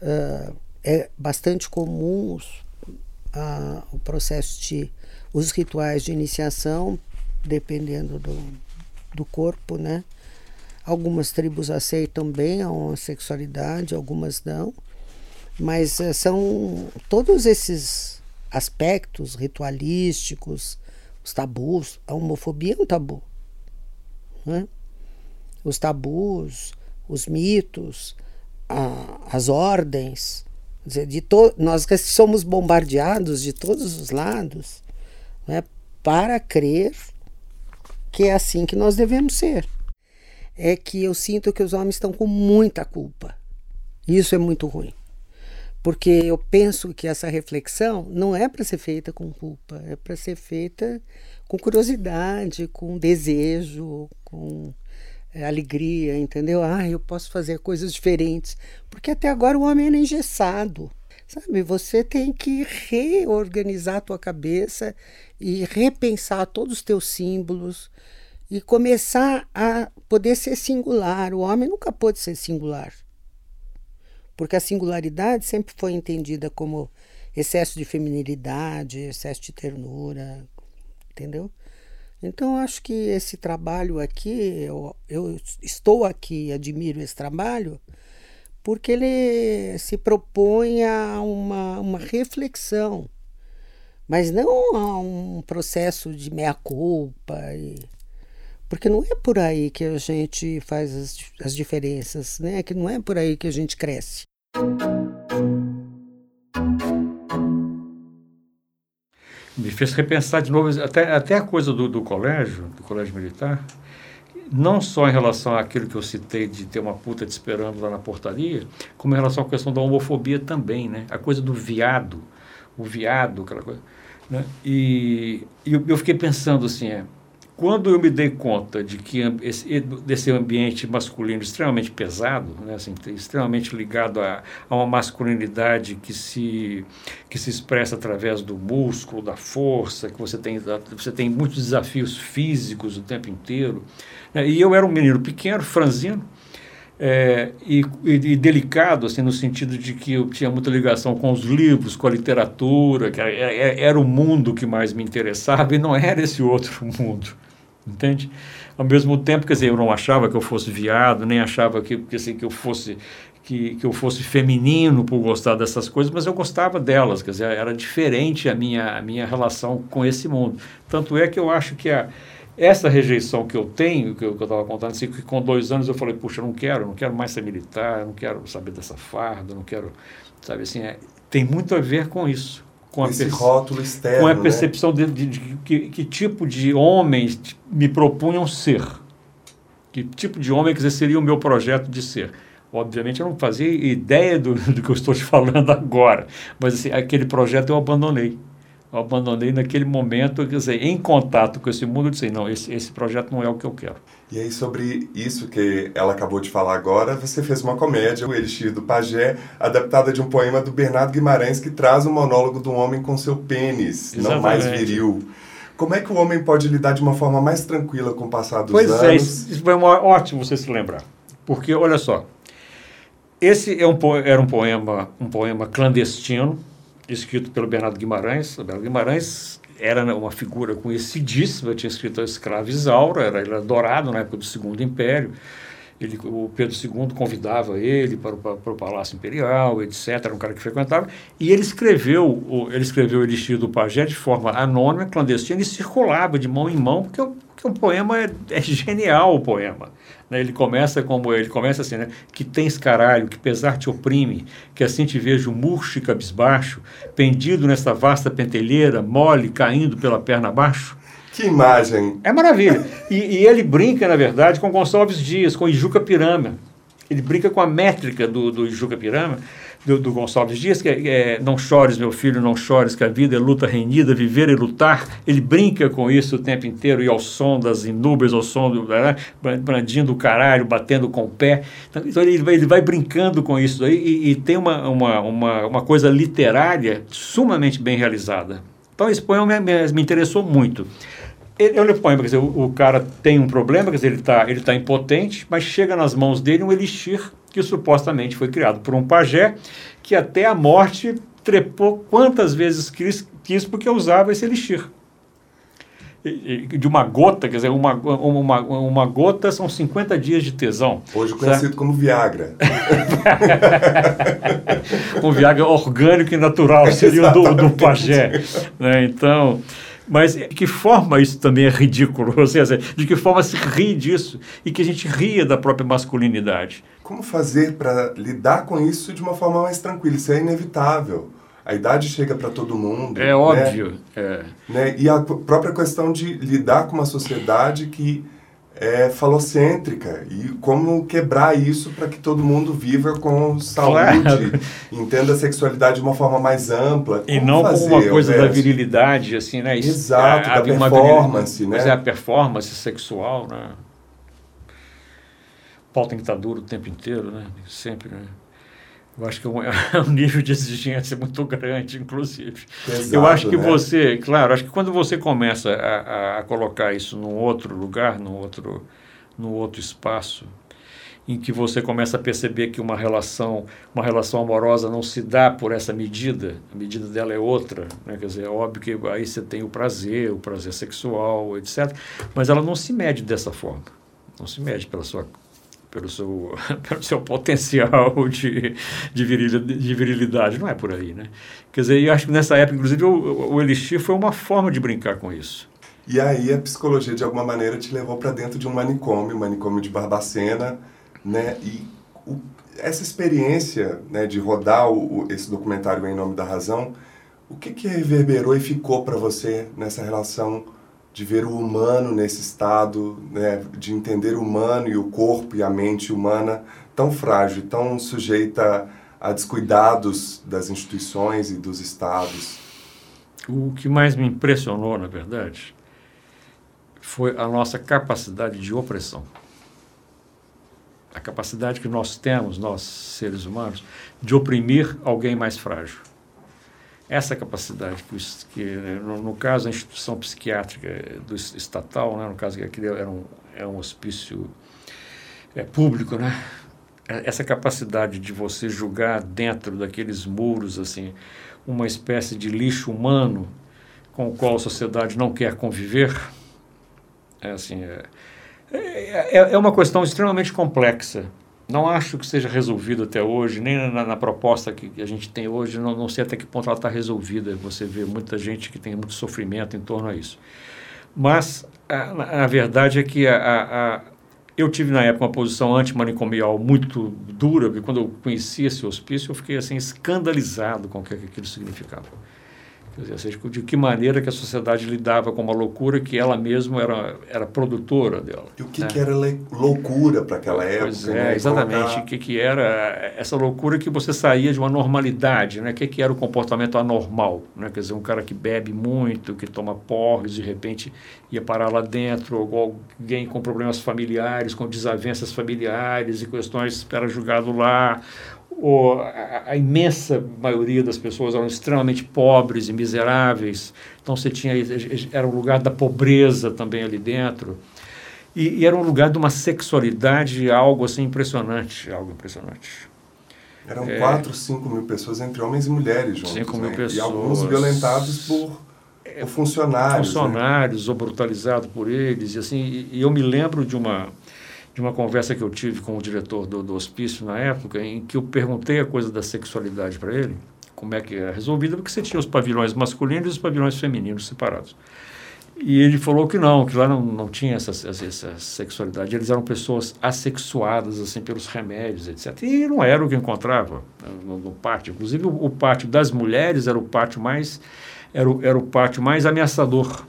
uh, é bastante comum uh, o processo de os rituais de iniciação, dependendo do, do corpo, né? Algumas tribos aceitam bem a homossexualidade, algumas não, mas uh, são todos esses aspectos ritualísticos, os tabus, a homofobia é um tabu, né? Os tabus, os mitos, a, as ordens, dizer, de to nós somos bombardeados de todos os lados né, para crer que é assim que nós devemos ser. É que eu sinto que os homens estão com muita culpa. Isso é muito ruim. Porque eu penso que essa reflexão não é para ser feita com culpa, é para ser feita com curiosidade, com desejo, com alegria, entendeu? Ah, eu posso fazer coisas diferentes. Porque até agora o homem era engessado. Sabe, você tem que reorganizar a tua cabeça e repensar todos os teus símbolos e começar a poder ser singular. O homem nunca pôde ser singular. Porque a singularidade sempre foi entendida como excesso de feminilidade, excesso de ternura, entendeu? Então, acho que esse trabalho aqui, eu, eu estou aqui, admiro esse trabalho, porque ele se propõe a uma, uma reflexão, mas não a um processo de meia-culpa. Porque não é por aí que a gente faz as, as diferenças, né? que não é por aí que a gente cresce. Me fez repensar de novo, até, até a coisa do, do colégio, do colégio militar, não só em relação àquilo que eu citei de ter uma puta te esperando lá na portaria, como em relação à questão da homofobia também, né? A coisa do viado, o viado, aquela coisa. Né? E, e eu, eu fiquei pensando assim, é, quando eu me dei conta de que esse, desse ambiente masculino extremamente pesado, né, assim, extremamente ligado a, a, uma masculinidade que se, que se expressa através do músculo, da força, que você tem, você tem muitos desafios físicos o tempo inteiro. Né, e eu era um menino pequeno, franzino, é, e, e, delicado, assim, no sentido de que eu tinha muita ligação com os livros, com a literatura, que era, era o mundo que mais me interessava e não era esse outro mundo entende? Ao mesmo tempo, quer dizer, eu não achava que eu fosse viado, nem achava que, que, assim, que eu fosse que, que eu fosse feminino por gostar dessas coisas, mas eu gostava delas, quer dizer, era diferente a minha, a minha relação com esse mundo. Tanto é que eu acho que a, essa rejeição que eu tenho, que eu estava contando, assim, que com dois anos eu falei, puxa, eu não quero, não quero mais ser militar, não quero saber dessa farda, não quero, sabe assim, é, tem muito a ver com isso com esse rótulo externo. Com a né? percepção né? de, de, de, de que, que, tipo de homens me propunham ser. Que tipo de homem que seria o meu projeto de ser. Obviamente eu não fazia ideia do, do que eu estou te falando agora, mas assim, aquele projeto eu abandonei eu abandonei naquele momento, quer dizer, em contato com esse mundo, eu disse, não, esse, esse projeto não é o que eu quero. E aí, sobre isso que ela acabou de falar agora, você fez uma comédia, O Elixir do Pajé, adaptada de um poema do Bernardo Guimarães, que traz o um monólogo do homem com seu pênis, Exatamente. não mais viril. Como é que o homem pode lidar de uma forma mais tranquila com o passar dos pois anos? Pois é, isso foi ótimo você se lembrar. Porque, olha só, esse é um, era um poema, um poema clandestino, escrito pelo Bernardo Guimarães. O Bernardo Guimarães era né, uma figura conhecidíssima, tinha escrito a Escrava Isaura, era, ele era dourado na época do Segundo Império. Ele, o Pedro II convidava ele para o, para o Palácio Imperial, etc. Era um cara que frequentava. E ele escreveu, o, ele escreveu o Elixir do Pajé de forma anônima, clandestina, e circulava de mão em mão, porque, porque o poema é, é genial, o poema. Né? Ele começa como ele começa assim, né? Que tens caralho, que pesar te oprime, que assim te vejo murcho e cabisbaixo, pendido nesta vasta pentelheira, mole, caindo pela perna abaixo. Que imagem! É maravilha. E, e ele brinca, na verdade, com Gonçalves Dias, com Ijuca Pirama. Ele brinca com a métrica do, do Ijuca Pirama do, do Gonçalves Dias, que é, é, Não chores, meu filho, não chores, que a vida é luta renhida, viver e lutar. Ele brinca com isso o tempo inteiro, e ao som das inúbeis, ao som do. Né, brandindo o caralho, batendo com o pé. Então, então ele, vai, ele vai brincando com isso aí, e, e tem uma, uma, uma, uma coisa literária sumamente bem realizada Então esse poema me, me interessou muito. Ele, olha o poema, quer dizer, o, o, cara tem um problema, quer dizer, ele está ele tá impotente, mas chega nas mãos dele um elixir que supostamente foi criado por um pajé que até a morte trepou quantas vezes quis, quis porque usava esse elixir de uma gota, quer dizer, uma, uma, uma gota são 50 dias de tesão. Hoje conhecido certo? como Viagra. o Viagra orgânico e natural seria o do, do pajé. Né? Então, mas de que forma isso também é ridículo? Ou seja, de que forma se ri disso e que a gente ria da própria masculinidade? Como fazer para lidar com isso de uma forma mais tranquila? Isso é inevitável a idade chega para todo mundo. É né? óbvio. É. Né? E a própria questão de lidar com uma sociedade que é falocêntrica e como quebrar isso para que todo mundo viva com saúde, claro. entenda a sexualidade de uma forma mais ampla. Como e não fazer, como uma coisa da virilidade, assim, né? Exato, é, da performance, né? Mas é a performance sexual, né? O pau tem que estar duro o tempo inteiro, né? Sempre, né? Eu acho que é um, é um, nível de exigência muito grande, inclusive. Eu acho que né? você, claro, acho que quando você começa a, a, colocar isso num outro lugar, num outro, num outro espaço, em que você começa a perceber que uma relação, uma relação amorosa não se dá por essa medida, a medida dela é outra, né? quer dizer, é óbvio que aí você tem o prazer, o prazer sexual, etc. Mas ela não se mede dessa forma, não se mede pela sua pelo seu, pelo seu potencial de, de, virilidade, de virilidade. Não é por aí, né? Quer dizer, eu acho que nessa época, inclusive, o, o Elixir foi uma forma de brincar com isso. E aí a psicologia, de alguma maneira, te levou para dentro de um manicômio, manicômio de Barbacena, né? E o, essa experiência né, de rodar o, esse documentário Em Nome da Razão, o que, que reverberou e ficou para você nessa relação de ver o humano nesse estado, né, de entender o humano e o corpo e a mente humana tão frágil, tão sujeita a descuidados das instituições e dos estados. O que mais me impressionou, na verdade, foi a nossa capacidade de opressão. A capacidade que nós temos, nós seres humanos, de oprimir alguém mais frágil essa capacidade que, que no, no, caso a instituição psiquiátrica do estatal né no caso aquele era um é um hospício é, público né é, essa capacidade de você julgar dentro daqueles muros assim uma espécie de lixo humano com o qual a sociedade não quer conviver é assim é, é, é, é uma questão extremamente complexa não acho que seja resolvido até hoje, nem na, na proposta que a gente tem hoje, não, não sei até que ponto ela está resolvida. Você vê muita gente que tem muito sofrimento em torno a isso. Mas a, a verdade é que a, a, eu tive na época uma posição antimanicomial muito dura, porque quando eu conheci esse hospício eu fiquei assim escandalizado com o que aquilo significava. Quer dizer, seja, de que maneira que a sociedade lidava com uma loucura que ela mesma era, era produtora dela. E o que, né? que era loucura para aquela época? Pois é, né? exatamente. Colocar... O que, que era essa loucura que você saía de uma normalidade, né? O que, que era o comportamento anormal, né? Quer dizer, um cara que bebe muito, que toma porres, de repente ia parar lá dentro, ou alguém com problemas familiares, com desavenças familiares e questões era julgado lá, o, a, a, imensa maioria das pessoas eram extremamente pobres e miseráveis, então você tinha era um lugar da pobreza também ali dentro e, e era um lugar de uma sexualidade algo assim impressionante, algo impressionante. Eram é, 4, 5 mil pessoas entre homens e mulheres juntos, 5 mil né? pessoas. E alguns violentados por, é, por funcionários. Né? Funcionários né? ou brutalizados por eles. E, assim, e eu me lembro de uma, de uma conversa que eu tive com o diretor do, do hospício na época, em que eu perguntei a coisa da sexualidade para ele, como é que era resolvida, porque você tinha os pavilhões masculinos e os pavilhões femininos separados. E ele falou que não, que lá não, não tinha essa, essa sexualidade. Eles eram pessoas assexuadas, assim, pelos remédios, etc. E não era o que encontrava né, no, no pátio. Inclusive, o, o, pátio das mulheres era o pátio mais, era o, era o pátio mais ameaçador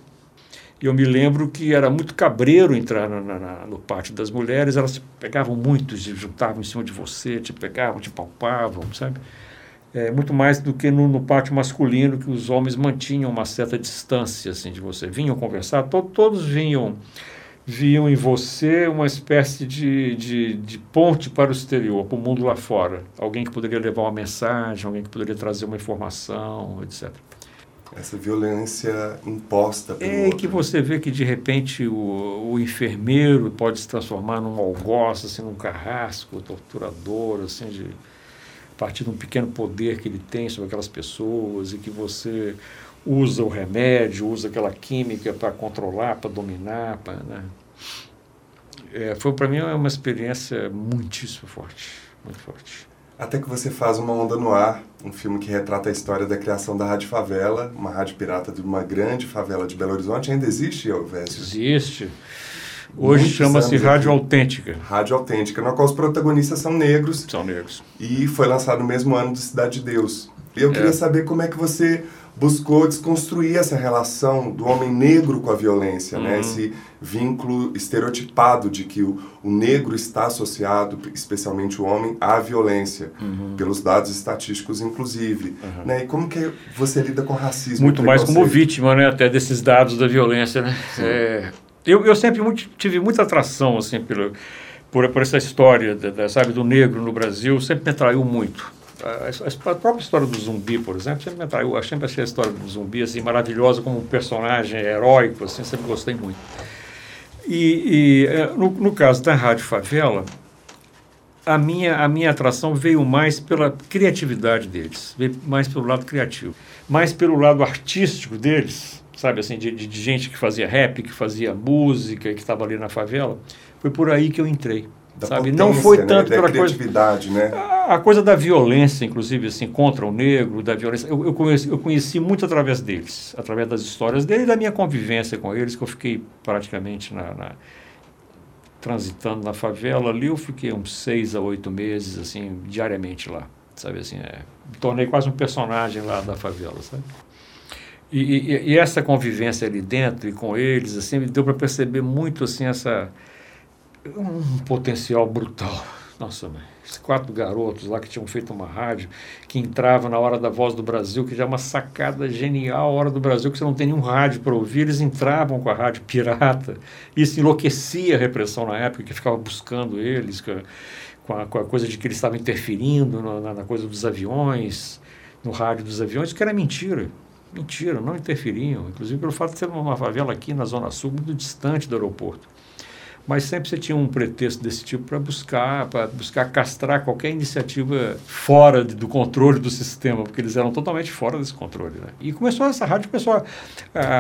eu me lembro que era muito cabreiro entrar na, na, no pátio das mulheres, elas pegavam muito, se juntavam em cima de você, te pegavam, te palpavam, sabe? É, muito mais do que no, no, pátio masculino, que os homens mantinham uma certa distância assim, de você. Vinham conversar, to, todos vinham, viam em você uma espécie de, de, de ponte para o exterior, para o mundo lá fora. Alguém que poderia levar uma mensagem, alguém que poderia trazer uma informação, etc. Essa violência imposta pelo É outro. que você vê que de repente o, o enfermeiro pode se transformar num algoz, assim, num carrasco, torturador, assim, de, a partir de um pequeno poder que ele tem sobre aquelas pessoas e que você usa o remédio, usa aquela química para controlar, para dominar, pra, né? é, foi para mim uma experiência muitíssimo forte, muito forte. Até que você faz Uma Onda no Ar, um filme que retrata a história da criação da Rádio Favela, uma rádio pirata de uma grande favela de Belo Horizonte. Ainda existe, Elvésio? Existe. Hoje chama-se Rádio aqui. Autêntica. Rádio Autêntica, na qual os protagonistas são negros São negros. e foi lançado no mesmo ano do Cidade de Deus. E eu É. queria saber como é que você buscou desconstruir essa relação do homem negro com a violência, né? Uhum. Esse vínculo estereotipado de que o, o negro está associado, especialmente o homem, à violência, Uhum. pelos dados estatísticos, inclusive. Né? E como que você lida com racismo? Muito mais como vítima, né, até desses dados da violência, né? É, eu, eu sempre muito- tive muita atração, assim, pelo, por, por essa história, da, da, sabe, do negro no Brasil, sempre me atraiu muito. A, a- a própria história do zumbi, por exemplo, sempre me atraiu. Eu sempre achei a história do zumbi, assim, maravilhosa como um personagem heróico, assim, sempre gostei muito. E, e, eh, no, no caso da Rádio Favela, a minha, a minha atração veio mais pela criatividade deles, veio mais pelo lado criativo, mais pelo lado artístico deles, sabe assim, de, de gente que fazia rap, que fazia música, que estava ali na favela. Foi por aí que eu entrei, Da sabe? Não foi né? tanto da pela coisa né? a a coisa da violência, inclusive, assim, contra o negro, da violência, eu, eu, conheci, eu conheci muito através deles, através das histórias deles e da minha convivência com eles, que eu fiquei praticamente na, na- transitando na favela ali, eu fiquei uns seis a oito meses, assim, diariamente lá, sabe assim, é, me tornei quase um personagem lá da favela, sabe? E, e- e essa convivência ali dentro e com eles, assim, me deu para perceber muito, assim, essa um potencial brutal. Nossa, mãe, esses quatro garotos lá que tinham feito uma rádio, que entrava na hora da Voz do Brasil, que já é uma sacada genial, a Hora do Brasil, que você não tem nenhum rádio para ouvir, eles entravam com a rádio pirata. Isso enlouquecia a repressão na época, que ficava buscando eles, com a, com a, coisa de que eles estavam interferindo na- na coisa dos aviões, no rádio dos aviões, que era mentira. Mentira, não interferiam. Inclusive pelo fato de ser uma favela aqui na Zona Sul, muito distante do aeroporto. Mas sempre você tinha um pretexto desse tipo para buscar, para buscar castrar qualquer iniciativa fora de- do controle do sistema, porque eles eram totalmente fora desse controle. Né? E começou essa rádio começou a,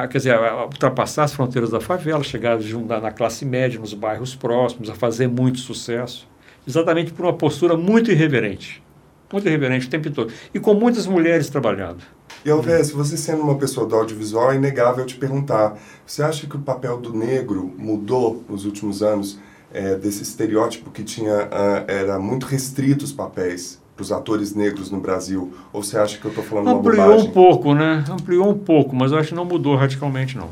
a, quer dizer, a ultrapassar as fronteiras da favela, chegar junto na classe média, nos bairros próximos, a fazer muito sucesso, exatamente por uma postura muito irreverente, muito irreverente o tempo todo, e com muitas mulheres trabalhando. E Alves, você sendo uma pessoa do audiovisual, é inegável te perguntar: você acha que o papel do negro mudou nos últimos anos? é, desse estereótipo que tinha ah, era muito restrito os papéis para os atores negros no Brasil? Ou você acha que eu estou falando uma Ampliou bobagem? um pouco, né? Ampliou um pouco, mas eu acho que não mudou radicalmente, não.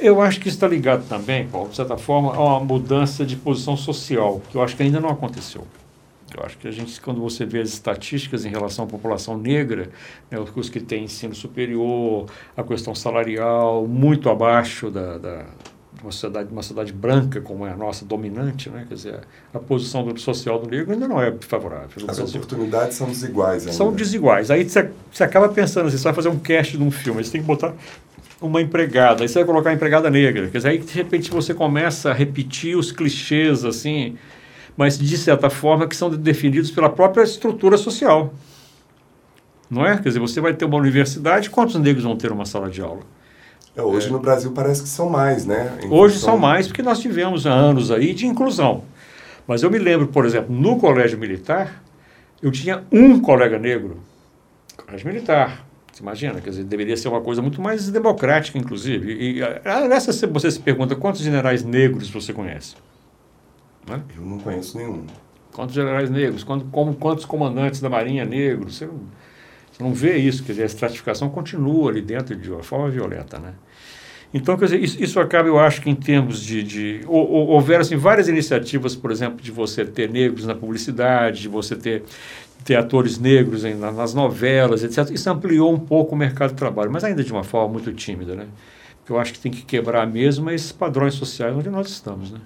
Eu acho que isso está ligado também, Paulo, de certa forma, a uma mudança de posição social, que eu acho que ainda não aconteceu. Eu acho que a gente, quando você vê as estatísticas em relação à população negra, né, os que têm ensino superior, a questão salarial, muito abaixo da, da de uma sociedade, uma sociedade branca como é a nossa, dominante, né? quer dizer, a posição do, social do negro ainda não é favorável. As Brasil oportunidades são desiguais ainda. são desiguais. Aí você, você acaba pensando assim, você vai fazer um cast de um filme, você tem que botar uma empregada, aí você vai colocar uma empregada negra. Quer dizer, aí de repente você começa a repetir os clichês assim, mas de certa forma que são definidos pela própria estrutura social. Não é? Quer dizer, você vai ter uma universidade, quantos negros vão ter uma sala de aula? É, hoje no Brasil parece que são mais, né? Em Hoje função- são mais porque nós tivemos anos aí de inclusão. Mas eu me lembro, por exemplo, no colégio militar, eu tinha um colega negro. Colégio militar. Você imagina? Quer dizer, deveria ser uma coisa muito mais democrática, inclusive. E, ah, nessa você se pergunta quantos generais negros você conhece? Né? Eu não conheço nenhum. Quantos generais negros? Como- quantos comandantes da Marinha negros? Você não, você não vê isso, quer dizer, a estratificação continua ali dentro de uma forma violenta, né? Então, quer dizer, isso, isso acaba, eu acho que em termos de... de hou- hou- houveram, assim, várias iniciativas, por exemplo, de você ter negros na publicidade, de você ter, ter atores negros em- na- nas novelas, etc. Isso ampliou um pouco o mercado de trabalho, mas ainda de uma forma muito tímida, né? Porque eu acho que tem que quebrar mesmo esses padrões sociais onde nós estamos, né?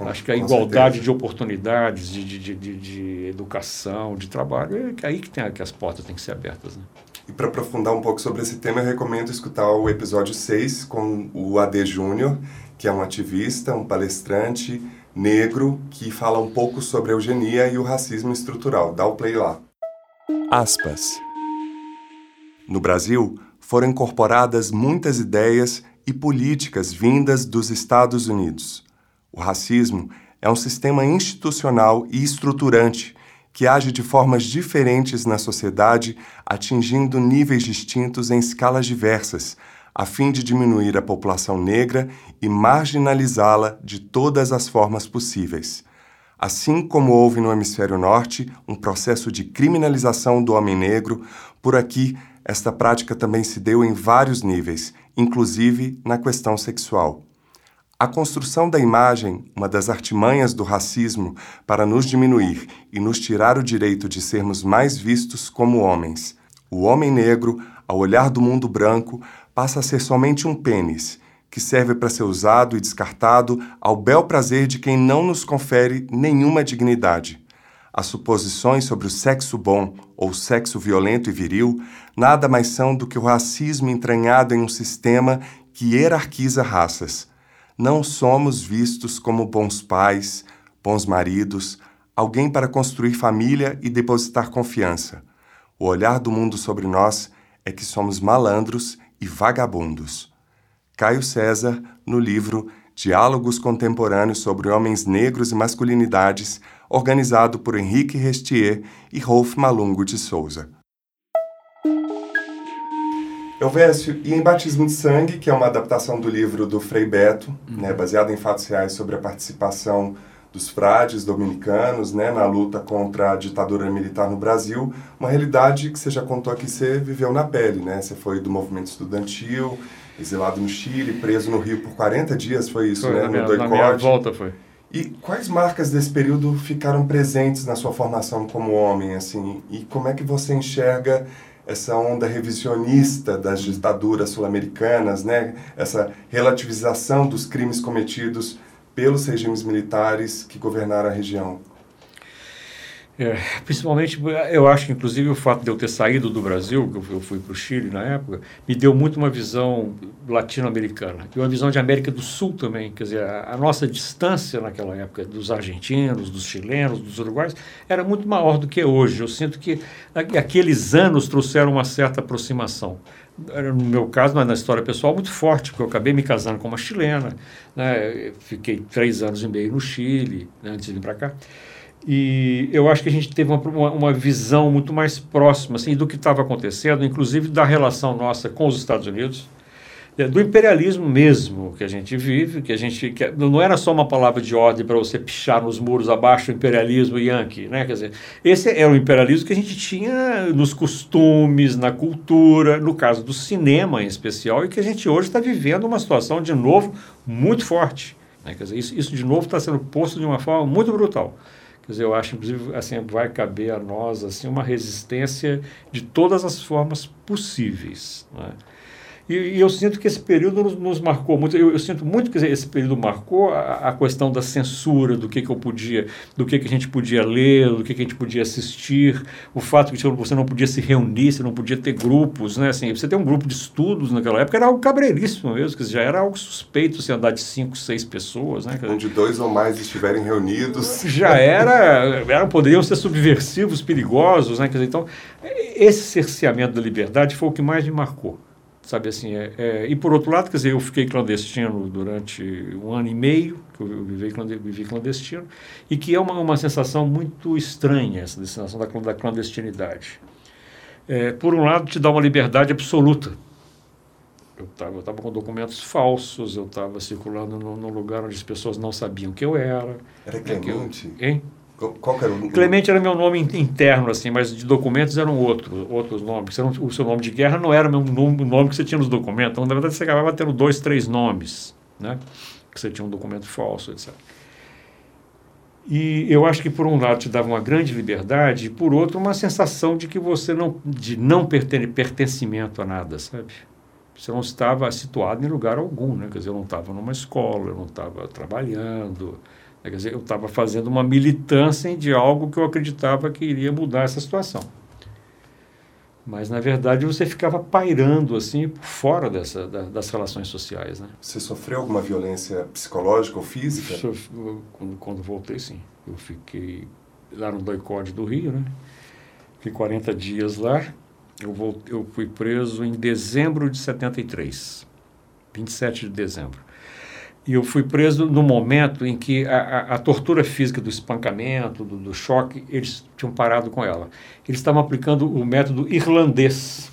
Com- Acho que a igualdade certeza. de oportunidades, de, de, de, de, de educação, de trabalho, é que aí que, tem, que as portas têm que ser abertas. Né? E para aprofundar um pouco sobre esse tema, eu recomendo escutar o episódio 6 com o AD Júnior, que é um ativista, um palestrante negro que fala um pouco sobre a eugenia e o racismo estrutural. Dá o play lá. Aspas. No Brasil, foram incorporadas muitas ideias e políticas vindas dos Estados Unidos. O racismo é um sistema institucional e estruturante que age de formas diferentes na sociedade, atingindo níveis distintos em escalas diversas, a fim de diminuir a população negra e marginalizá-la de todas as formas possíveis. Assim como houve no hemisfério norte um processo de criminalização do homem negro, por aqui esta prática também se deu em vários níveis, inclusive na questão sexual. A construção da imagem, uma das artimanhas do racismo para nos diminuir e nos tirar o direito de sermos mais vistos como homens. O homem negro, ao olhar do mundo branco, passa a ser somente um pênis, que serve para ser usado e descartado ao bel prazer de quem não nos confere nenhuma dignidade. As suposições sobre o sexo bom ou sexo violento e viril nada mais são do que o racismo entranhado em um sistema que hierarquiza raças não somos vistos como bons pais, bons maridos, alguém para construir família e depositar confiança. O olhar do mundo sobre nós é que somos malandros e vagabundos. Caio César, no livro Diálogos Contemporâneos sobre Homens Negros e Masculinidades, organizado por Henrique Restier e Rolf Malungo de Souza. Elvésio, e em Batismo de Sangue, que é uma adaptação do livro do Frei Beto, uhum. né, baseado em fatos reais sobre a participação dos frades dominicanos né, na luta contra a ditadura militar no Brasil, uma realidade que você já contou aqui, você viveu na pele, né? Você foi do movimento estudantil, exilado no Chile, preso no Rio por 40 dias, foi isso, foi, né? Na minha, no na minha volta foi. E quais marcas desse período ficaram presentes na sua formação como homem, assim? E como é que você enxerga essa onda revisionista das ditaduras sul-americanas, né? essa relativização dos crimes cometidos pelos regimes militares que governaram a região. É, principalmente, eu acho que inclusive o fato de eu ter saído do Brasil, que eu fui para o Chile na época, me deu muito uma visão latino-americana e uma visão de América do Sul também. Quer dizer, a, a, nossa distância naquela época dos argentinos, dos chilenos, dos uruguaios, era muito maior do que hoje. Eu sinto que aqueles anos trouxeram uma certa aproximação no meu caso, na história pessoal, muito forte, porque eu acabei me casando com uma chilena, né? fiquei três anos e meio no Chile, né, antes de vir para cá. E eu acho que a gente teve uma, uma visão muito mais próxima assim, do que estava acontecendo, inclusive da relação nossa com os Estados Unidos, é, do imperialismo mesmo que a gente vive, que a gente que não era só uma palavra de ordem para você pichar nos muros abaixo do imperialismo yankee, né? Quer dizer, esse era o imperialismo que a gente tinha nos costumes, na cultura, no caso do cinema em especial, e que a gente hoje está vivendo uma situação de novo muito forte. Né? Quer dizer, isso, isso de novo está sendo posto de uma forma muito brutal. Dizer, eu acho, inclusive, assim, vai caber a nós assim, uma resistência de todas as formas possíveis. Né? E, e, eu sinto que esse período nos, nos marcou muito. Eu, eu, sinto muito que esse período marcou a, a, questão da censura, do que, que eu podia, do que, que a gente podia ler, do que, que a gente podia assistir, o fato de que você não podia se reunir, você não podia ter grupos, né? Assim, você ter um grupo de estudos naquela época era algo cabreiríssimo mesmo, que já era algo suspeito se andar de cinco, seis pessoas, né? Onde dois ou mais estiverem reunidos. Já era, era poderiam ser subversivos, perigosos, né? Quer dizer, então, esse cerceamento da liberdade foi o que mais me marcou sabe assim é, é, e por outro lado quer dizer eu fiquei clandestino durante um ano e meio que eu vivi, vivi clandestino e que é uma, uma sensação muito estranha essa sensação da, da clandestinidade. É, por um lado te dá uma liberdade absoluta. Eu estava eu tava com documentos falsos eu estava circulando num lugar onde as pessoas não sabiam que eu era era Clemente eu, hein qual era o Clemente era meu nome interno, assim, mas de documentos eram outros, outros nomes. o seu nome de guerra não era o nome, nome que você tinha nos documentos. Então, na verdade, você acabava tendo dois, três nomes, né? Que você tinha um documento falso, etc. E eu acho que, por um lado, te dava uma grande liberdade, e, por outro, uma sensação de que você não, de não pertencimento a nada, sabe? Você não estava situado em lugar algum, né? Quer dizer, eu não estava numa escola, eu não estava trabalhando, Quer dizer, eu estava fazendo uma militância de algo que eu acreditava que iria mudar essa situação. Mas, na verdade, você ficava pairando, assim, fora dessa, da, das relações sociais, né? Você sofreu alguma violência psicológica ou física? Quando, quando voltei, sim. Eu fiquei lá no doicode do Rio, né? Fiquei 40 dias lá. Eu, voltei, eu fui preso em dezembro de 73, 27 de dezembro. E eu fui preso no momento em que a, a, a tortura física do espancamento, do, do, choque, eles tinham parado com ela. Eles estavam aplicando o método irlandês,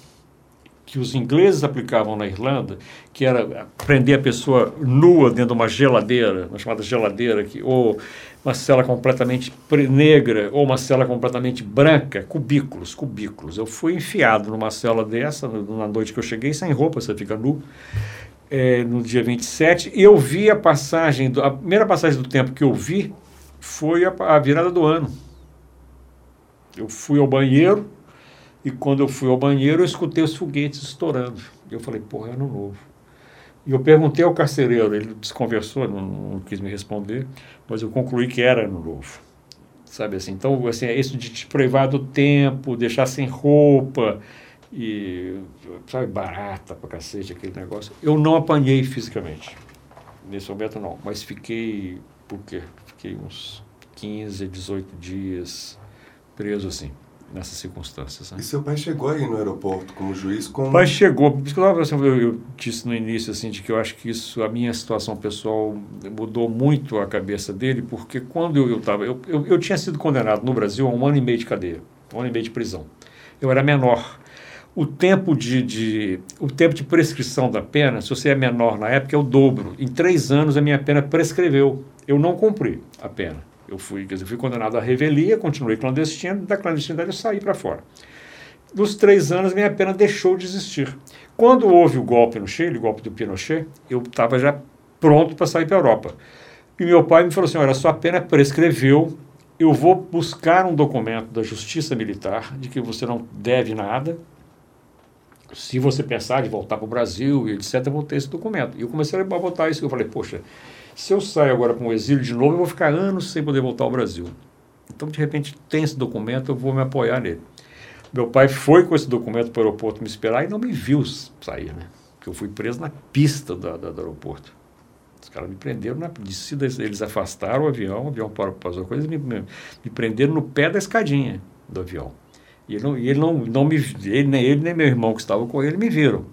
que os ingleses aplicavam na Irlanda, que era prender a pessoa nua dentro de uma geladeira, uma chamada geladeira, que, ou uma cela completamente negra, ou uma cela completamente branca, cubículos, cubículos. Eu fui enfiado numa cela dessa, na noite que eu cheguei, sem roupa, você fica nu é, no dia 27, e eu vi a passagem, do, a primeira passagem do tempo que eu vi foi a, a virada do ano. Eu fui ao banheiro, e quando eu fui ao banheiro, eu escutei os foguetes estourando. Eu falei, porra, é ano novo. E eu perguntei ao carcereiro, ele desconversou, não, não, quis me responder, mas eu concluí que era ano novo. Sabe assim? Então, assim, é isso de te privar do tempo, deixar sem roupa, e, sabe, barata pra cacete aquele negócio. Eu não apanhei fisicamente, nesse momento não, mas fiquei, por quê? Fiquei uns 15, 18 dias preso assim, nessas circunstâncias. Né? E seu pai chegou aí no aeroporto como juiz? Como... pai chegou, eu, eu, eu disse no início assim, de que eu acho que isso, a minha situação pessoal mudou muito a cabeça dele, porque quando eu estava, eu, eu, eu tinha sido condenado no Brasil a um ano e meio de cadeia, um ano e meio de prisão. Eu era menor o tempo de, de, o tempo de prescrição da pena, se você é menor na época, é o dobro. Em três anos a minha pena prescreveu. Eu não cumpri a pena. Eu fui, dizer, fui condenado à revelia, continuei clandestino, da clandestinidade eu saí para fora. Nos três anos minha pena deixou de existir. Quando houve o golpe no Chile, o golpe do Pinochet, eu estava já pronto para sair para a Europa. E meu pai me falou assim: olha, sua pena prescreveu, eu vou buscar um documento da Justiça Militar de que você não deve nada, se você pensar em voltar para o Brasil e etc., eu vou ter esse documento. E eu comecei a botar isso, eu falei, poxa, se eu sair agora para um exílio de novo, eu vou ficar anos sem poder voltar ao Brasil. Então, de repente, tem esse documento, eu vou me apoiar nele. Meu pai foi com esse documento para o aeroporto me esperar e não me viu sair, né? Porque eu fui preso na pista da, da do aeroporto. Os caras me prenderam na descida, eles afastaram o avião, o avião parou para fazer coisa, me, me, me prenderam no pé da escadinha do avião. E ele não, e ele não, não me, ele, nem ele nem meu irmão que estava com ele me viram.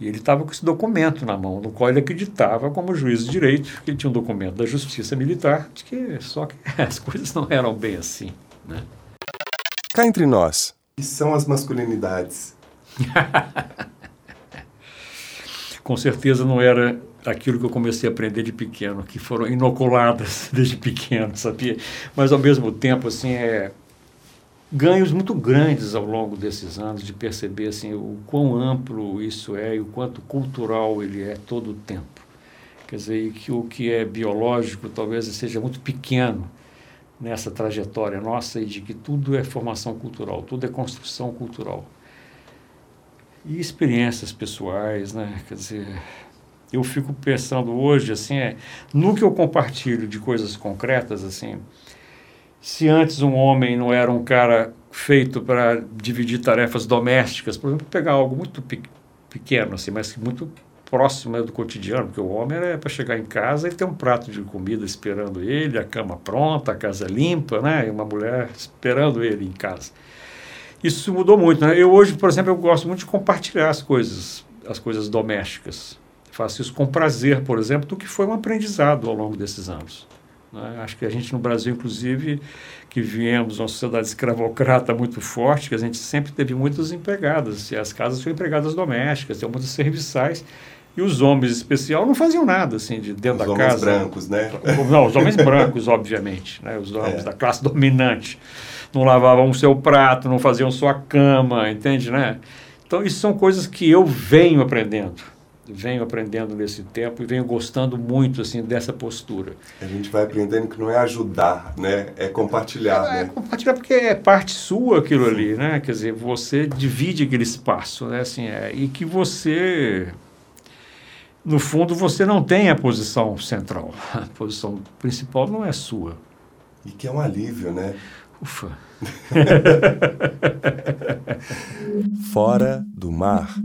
E ele estava com esse documento na mão, no qual ele acreditava, como juiz de direito, que ele tinha um documento da Justiça Militar, de que só que as coisas não eram bem assim. Né? Cá entre nós, que são as masculinidades? com certeza não era aquilo que eu comecei a aprender de pequeno, que foram inoculadas desde pequeno, sabia? Mas ao mesmo tempo, assim, é, ganhos muito grandes ao longo desses anos de perceber assim o quão amplo isso é e o quanto cultural ele é todo o tempo. Quer dizer, que o que é biológico talvez seja muito pequeno nessa trajetória nossa e de que tudo é formação cultural, tudo é construção cultural. E experiências pessoais, né? Quer dizer, eu fico pensando hoje assim, é, no que eu compartilho de coisas concretas assim, se antes um homem não era um cara feito para dividir tarefas domésticas, por exemplo, pegar algo muito pe pequeno, assim, mas muito próximo do cotidiano, porque o homem era para chegar em casa e ter um prato de comida esperando ele, a cama pronta, a casa limpa, né, e uma mulher esperando ele em casa. Isso mudou muito. Né? Eu hoje, por exemplo, eu gosto muito de compartilhar as coisas, as coisas domésticas. Faço isso com prazer, por exemplo, do que foi um aprendizado ao longo desses anos. Né? Acho que a gente no Brasil, inclusive, que viemos uma sociedade escravocrata muito forte, que a gente sempre teve muitas empregadas, e as casas tinham empregadas domésticas, tinham muitas serviçais, e os homens, em especial, não faziam nada assim de dentro os da casa. Os homens brancos, né? Não, os homens brancos, obviamente, né? os homens é. da classe dominante. Não lavavam o seu prato, não faziam sua cama, entende, né? Então, isso são coisas que eu venho aprendendo venho aprendendo nesse tempo e venho gostando muito assim dessa postura. A gente vai aprendendo que não é ajudar, né? É compartilhar, é, né? É compartilhar porque é parte sua aquilo Sim. ali, né? Quer dizer, você divide aquele espaço, né? Assim, é, e que você no fundo você não tem a posição central. A posição principal não é sua. E que é um alívio, né? Ufa. fora do mar.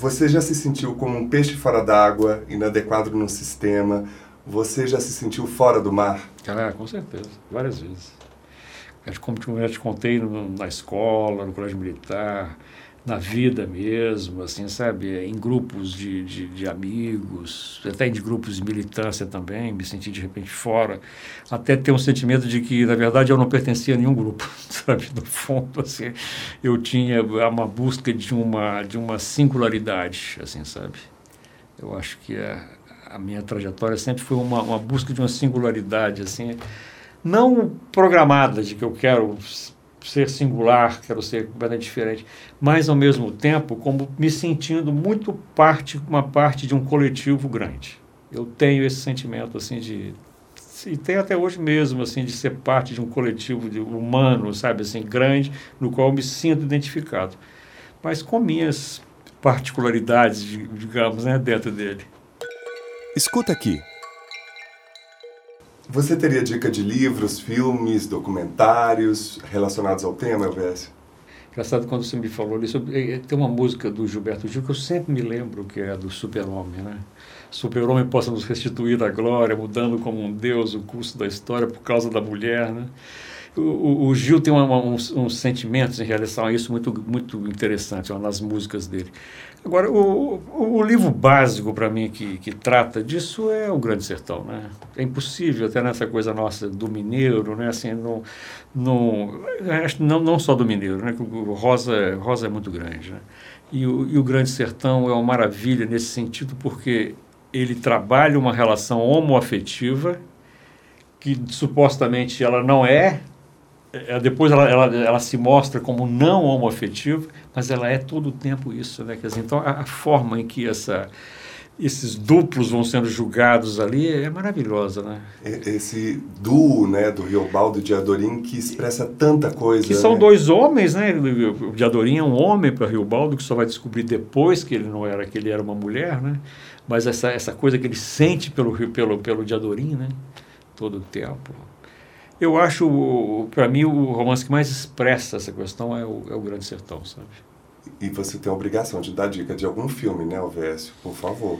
Você já se sentiu como um peixe fora d'água, inadequado no sistema? Você já se sentiu fora do mar? Ah, com certeza, várias vezes. Como eu já te contei na escola, no colégio militar, na vida mesmo, assim, sabe? Em grupos de, de, de, amigos, até em grupos de militância também, me senti de repente fora, até ter um sentimento de que, na verdade, eu não pertencia a nenhum grupo, sabe? No fundo, assim, eu tinha uma busca de uma, de uma singularidade, assim, sabe? Eu acho que a, a minha trajetória sempre foi uma, uma busca de uma singularidade, assim, não programada de que eu quero ser singular, quero ser completamente diferente, mas ao mesmo tempo como me sentindo muito parte, uma parte de um coletivo grande. Eu tenho esse sentimento assim de e tenho até hoje mesmo assim de ser parte de um coletivo de, humano, sabe assim, grande, no qual me sinto identificado, mas com minhas particularidades, digamos, né, dentro dele. Escuta aqui. Você teria dica de livros, filmes, documentários relacionados ao tema, Elvésio? Engraçado quando você me falou isso, tem uma música do Gilberto Gil que eu sempre me lembro que é do Super-Homem, né? Super-Homem possa nos restituir a glória, mudando como um Deus o curso da história por causa da mulher, né? O, o, Gil tem uma, uns, sentimentos em relação a isso muito, muito interessantes nas músicas dele. Agora, o, o, livro básico para mim que, que trata disso é O Grande Sertão. Né? É impossível, até nessa coisa nossa do mineiro, né? assim, não, não, não, não só do mineiro, né? o Rosa, Rosa é muito grande. Né? E, o, e O Grande Sertão é uma maravilha nesse sentido porque ele trabalha uma relação homoafetiva que supostamente ela não é, é, depois ela, ela, ela, se mostra como não homoafetiva, mas ela é todo o tempo isso. Né? Dizer, então, a, a, forma em que essa, esses duplos vão sendo julgados ali é maravilhosa. Né? Esse duo né, do Riobaldo e de Adorim que expressa tanta coisa. Que são né? dois homens, né? O de Adorim é um homem para Riobaldo, que só vai descobrir depois que ele não era, que ele era uma mulher, né? Mas essa, essa coisa que ele sente pelo, pelo, pelo de Adorim, né? Todo o tempo. Eu acho, para mim, o romance que mais expressa essa questão é o, é o Grande Sertão, sabe? E você tem a obrigação de dar dica de algum filme, né, Alvécio? Por favor.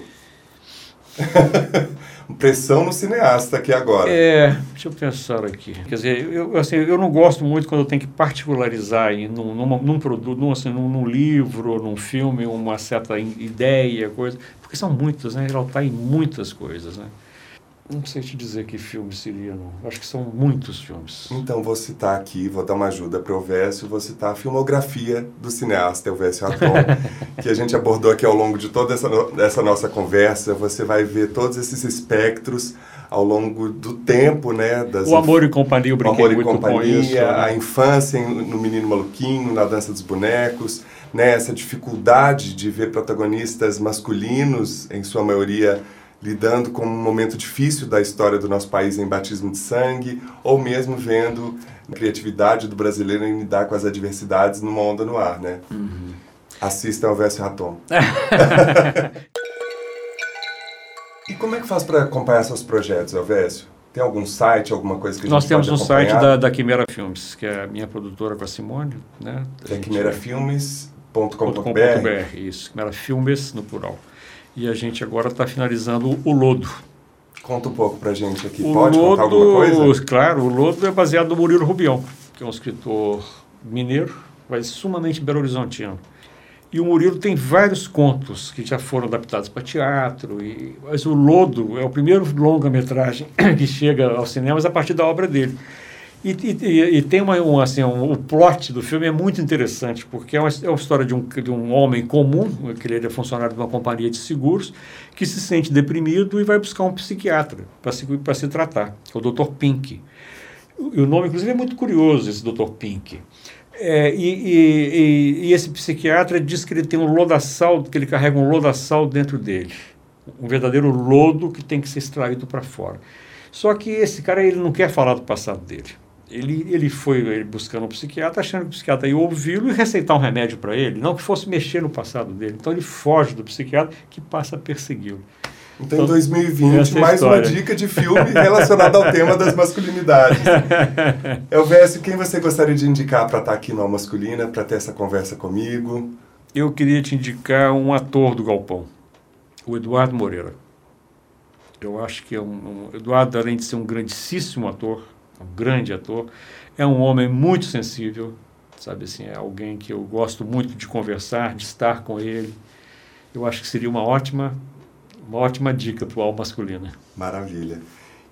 Pressão no cineasta aqui agora. É, deixa eu pensar aqui. Quer dizer, eu, assim, eu não gosto muito quando eu tenho que particularizar em, num, num, num produto, num, assim, num, num livro, num filme, uma certa ideia, coisa, porque são muitos, né? Ela está em muitas coisas, né? Não sei te dizer que filme seria, não. Acho que são muitos filmes. Então vou citar aqui, vou dar uma ajuda para o Elvésio, vou citar a filmografia do cineasta Elvésio Atom, que a gente abordou aqui ao longo de toda essa, essa nossa conversa. Você vai ver todos esses espectros ao longo do tempo, né? Das o Amor e Companhia, o Brinquedo Amor e Companhia, isso, né? a infância no Menino Maluquinho, na Dança dos Bonecos, né? Essa dificuldade de ver protagonistas masculinos, em sua maioria lidando com um momento difícil da história do nosso país em batismo de sangue, ou mesmo vendo a criatividade do brasileiro em lidar com as adversidades numa onda no ar, né? Uhum. Assista ao Verso Raton. e como é que faz para acompanhar seus projetos, Elvésio? Tem algum site, alguma coisa que a gente Nós temos um site da, da Quimera Filmes, que é a minha produtora com a Simone, né? É quimerafilmes.com.br Isso, Quimera Filmes no plural e a gente agora está finalizando o Lodo. Conta um pouco para a gente aqui. O Pode Lodo, contar alguma coisa? Claro, o Lodo é baseado no Murilo Rubião, que é um escritor mineiro, mas sumamente belo-horizontino. E o Murilo tem vários contos que já foram adaptados para teatro, e, mas o Lodo é o primeiro longa-metragem que chega aos cinemas a partir da obra dele. E, e, e, tem uma, um, assim, um, o plot do filme é muito interessante, porque é uma, é uma história de um, de um homem comum, que ele é funcionário de uma companhia de seguros, que se sente deprimido e vai buscar um psiquiatra para se, se tratar, que é o Dr. Pink. E o nome, inclusive, é muito curioso, esse Dr. Pink. É, e, e, e, esse psiquiatra diz que ele tem um lodaçal, que ele carrega um lodaçal dentro dele. Um verdadeiro lodo que tem que ser extraído para fora. Só que esse cara ele não quer falar do passado dele ele, ele foi buscando um psiquiatra, achando que o psiquiatra ia ouvi-lo e receitar um remédio para ele, não que fosse mexer no passado dele. Então ele foge do psiquiatra que passa a persegui-lo. Então, em 2020, é mais uma dica de filme relacionada ao tema das masculinidades. Elvésio, quem você gostaria de indicar para estar tá aqui no Masculina, para ter essa conversa comigo? Eu queria te indicar um ator do Galpão, o Eduardo Moreira. Eu acho que é um, um Eduardo, além de ser um grandíssimo ator, um grande ator, é um homem muito sensível, sabe assim, é alguém que eu gosto muito de conversar, de estar com ele. Eu acho que seria uma ótima uma ótima dica para o alma masculina. Maravilha.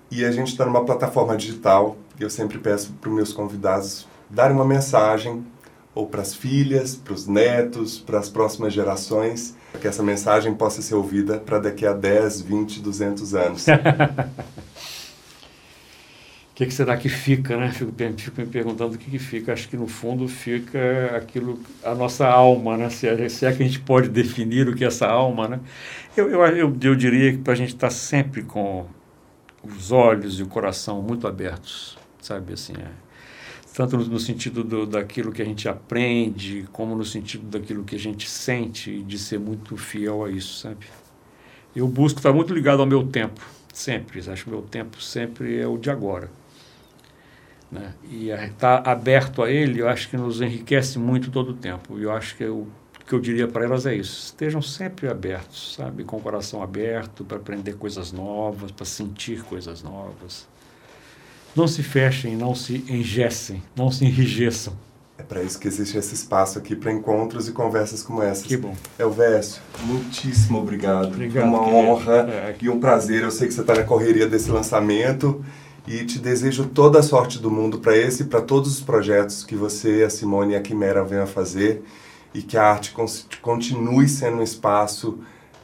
E a gente está numa plataforma digital eu sempre peço para os meus convidados darem uma mensagem ou para as filhas, para os netos, para as próximas gerações, para que essa mensagem possa ser ouvida para daqui a 10, 20, 200 anos. que, que será que fica, né? Fico, fico me perguntando o que, que fica. Acho que no fundo fica aquilo, a nossa alma, né? Se é, se é que a gente pode definir o que é essa alma, né? Eu, eu, eu, eu diria que para a gente estar tá sempre com os olhos e o coração muito abertos, sabe assim, é. tanto no, no sentido do, daquilo que a gente aprende, como no sentido daquilo que a gente sente, de ser muito fiel a isso, sabe? Eu busco estar muito ligado ao meu tempo, sempre. Acho que o meu tempo sempre é o de agora. Né? E estar tá aberto a ele, eu acho que nos enriquece muito todo o tempo. E eu acho que o que eu diria para elas é isso: estejam sempre abertos, sabe? Com o coração aberto para aprender coisas novas, para sentir coisas novas. Não se fechem, não se engessem, não se enrijeçam. É para isso que existe esse espaço aqui para encontros e conversas como essas. Que bom. Elvésio, muitíssimo obrigado. Obrigado. Uma honra é. e um prazer. Eu sei que você está na correria desse lançamento e te desejo toda a sorte do mundo para esse e para todos os projetos que você, a Simone e a Quimera venham a fazer e que a arte continue sendo um espaço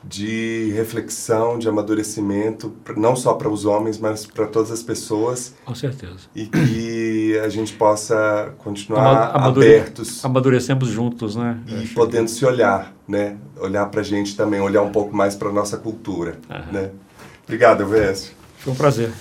de reflexão, de amadurecimento, não só para os homens, mas para todas as pessoas. Com certeza. E que a gente possa continuar Amadure abertos. Amadurecemos juntos, né? E podendo que... se olhar, né? Olhar para a gente também, olhar um pouco mais para a nossa cultura, né? Obrigado, Elvésio. Foi um prazer.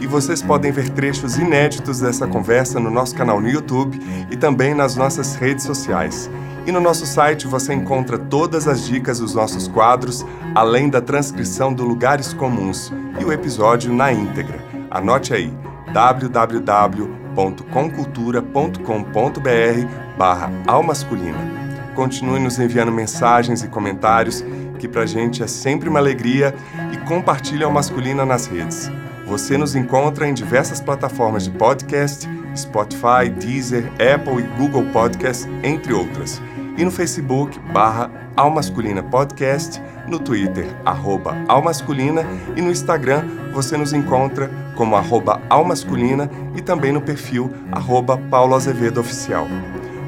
E vocês podem ver trechos inéditos dessa conversa no nosso canal no YouTube e também nas nossas redes sociais. E no nosso site você encontra todas as dicas dos nossos quadros, além da transcrição do Lugares Comuns e o episódio na íntegra. Anote aí www.concultura.com.br barra almasculina. Continue nos enviando mensagens e comentários que pra gente é sempre uma alegria e compartilhe ao Masculina nas redes. Você nos encontra em diversas plataformas de podcast, Spotify, Deezer, Apple e Google Podcast, entre outras. E no Facebook, barra Almasculina Podcast, no Twitter, arroba Almasculina e no Instagram você nos encontra como arroba Almasculina e também no perfil arroba Paulo Azevedo Oficial.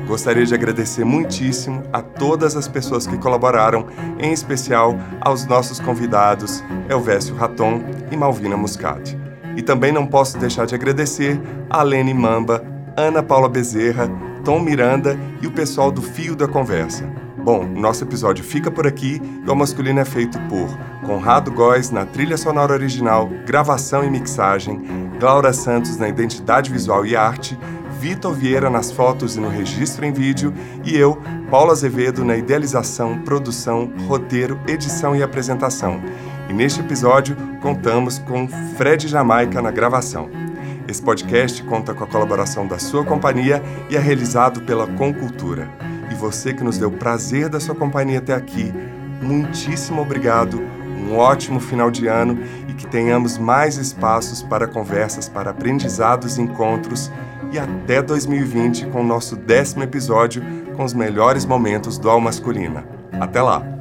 Gostaria de agradecer muitíssimo a todas as pessoas que colaboraram, em especial aos nossos convidados Elvésio Raton e Malvina Muscati. E também não posso deixar de agradecer a Lene Mamba, Ana Paula Bezerra, Tom Miranda e o pessoal do Fio da Conversa. Bom, nosso episódio fica por aqui e o Masculino é feito por Conrado Góes na trilha sonora original, gravação e mixagem, Glaura Santos na identidade visual e arte, Vitor Vieira nas fotos e no registro em vídeo e eu, Paulo Azevedo, na idealização, produção, roteiro, edição e apresentação. E neste episódio contamos com Fred Jamaica na gravação. Esse podcast conta com a colaboração da sua companhia e é realizado pela Concultura. E você que nos deu prazer da sua companhia até aqui, muitíssimo obrigado, um ótimo final de ano e que tenhamos mais espaços para conversas, para aprendizados e encontros e até 2020 com o nosso décimo episódio com os melhores momentos do Al Masculina. Até lá!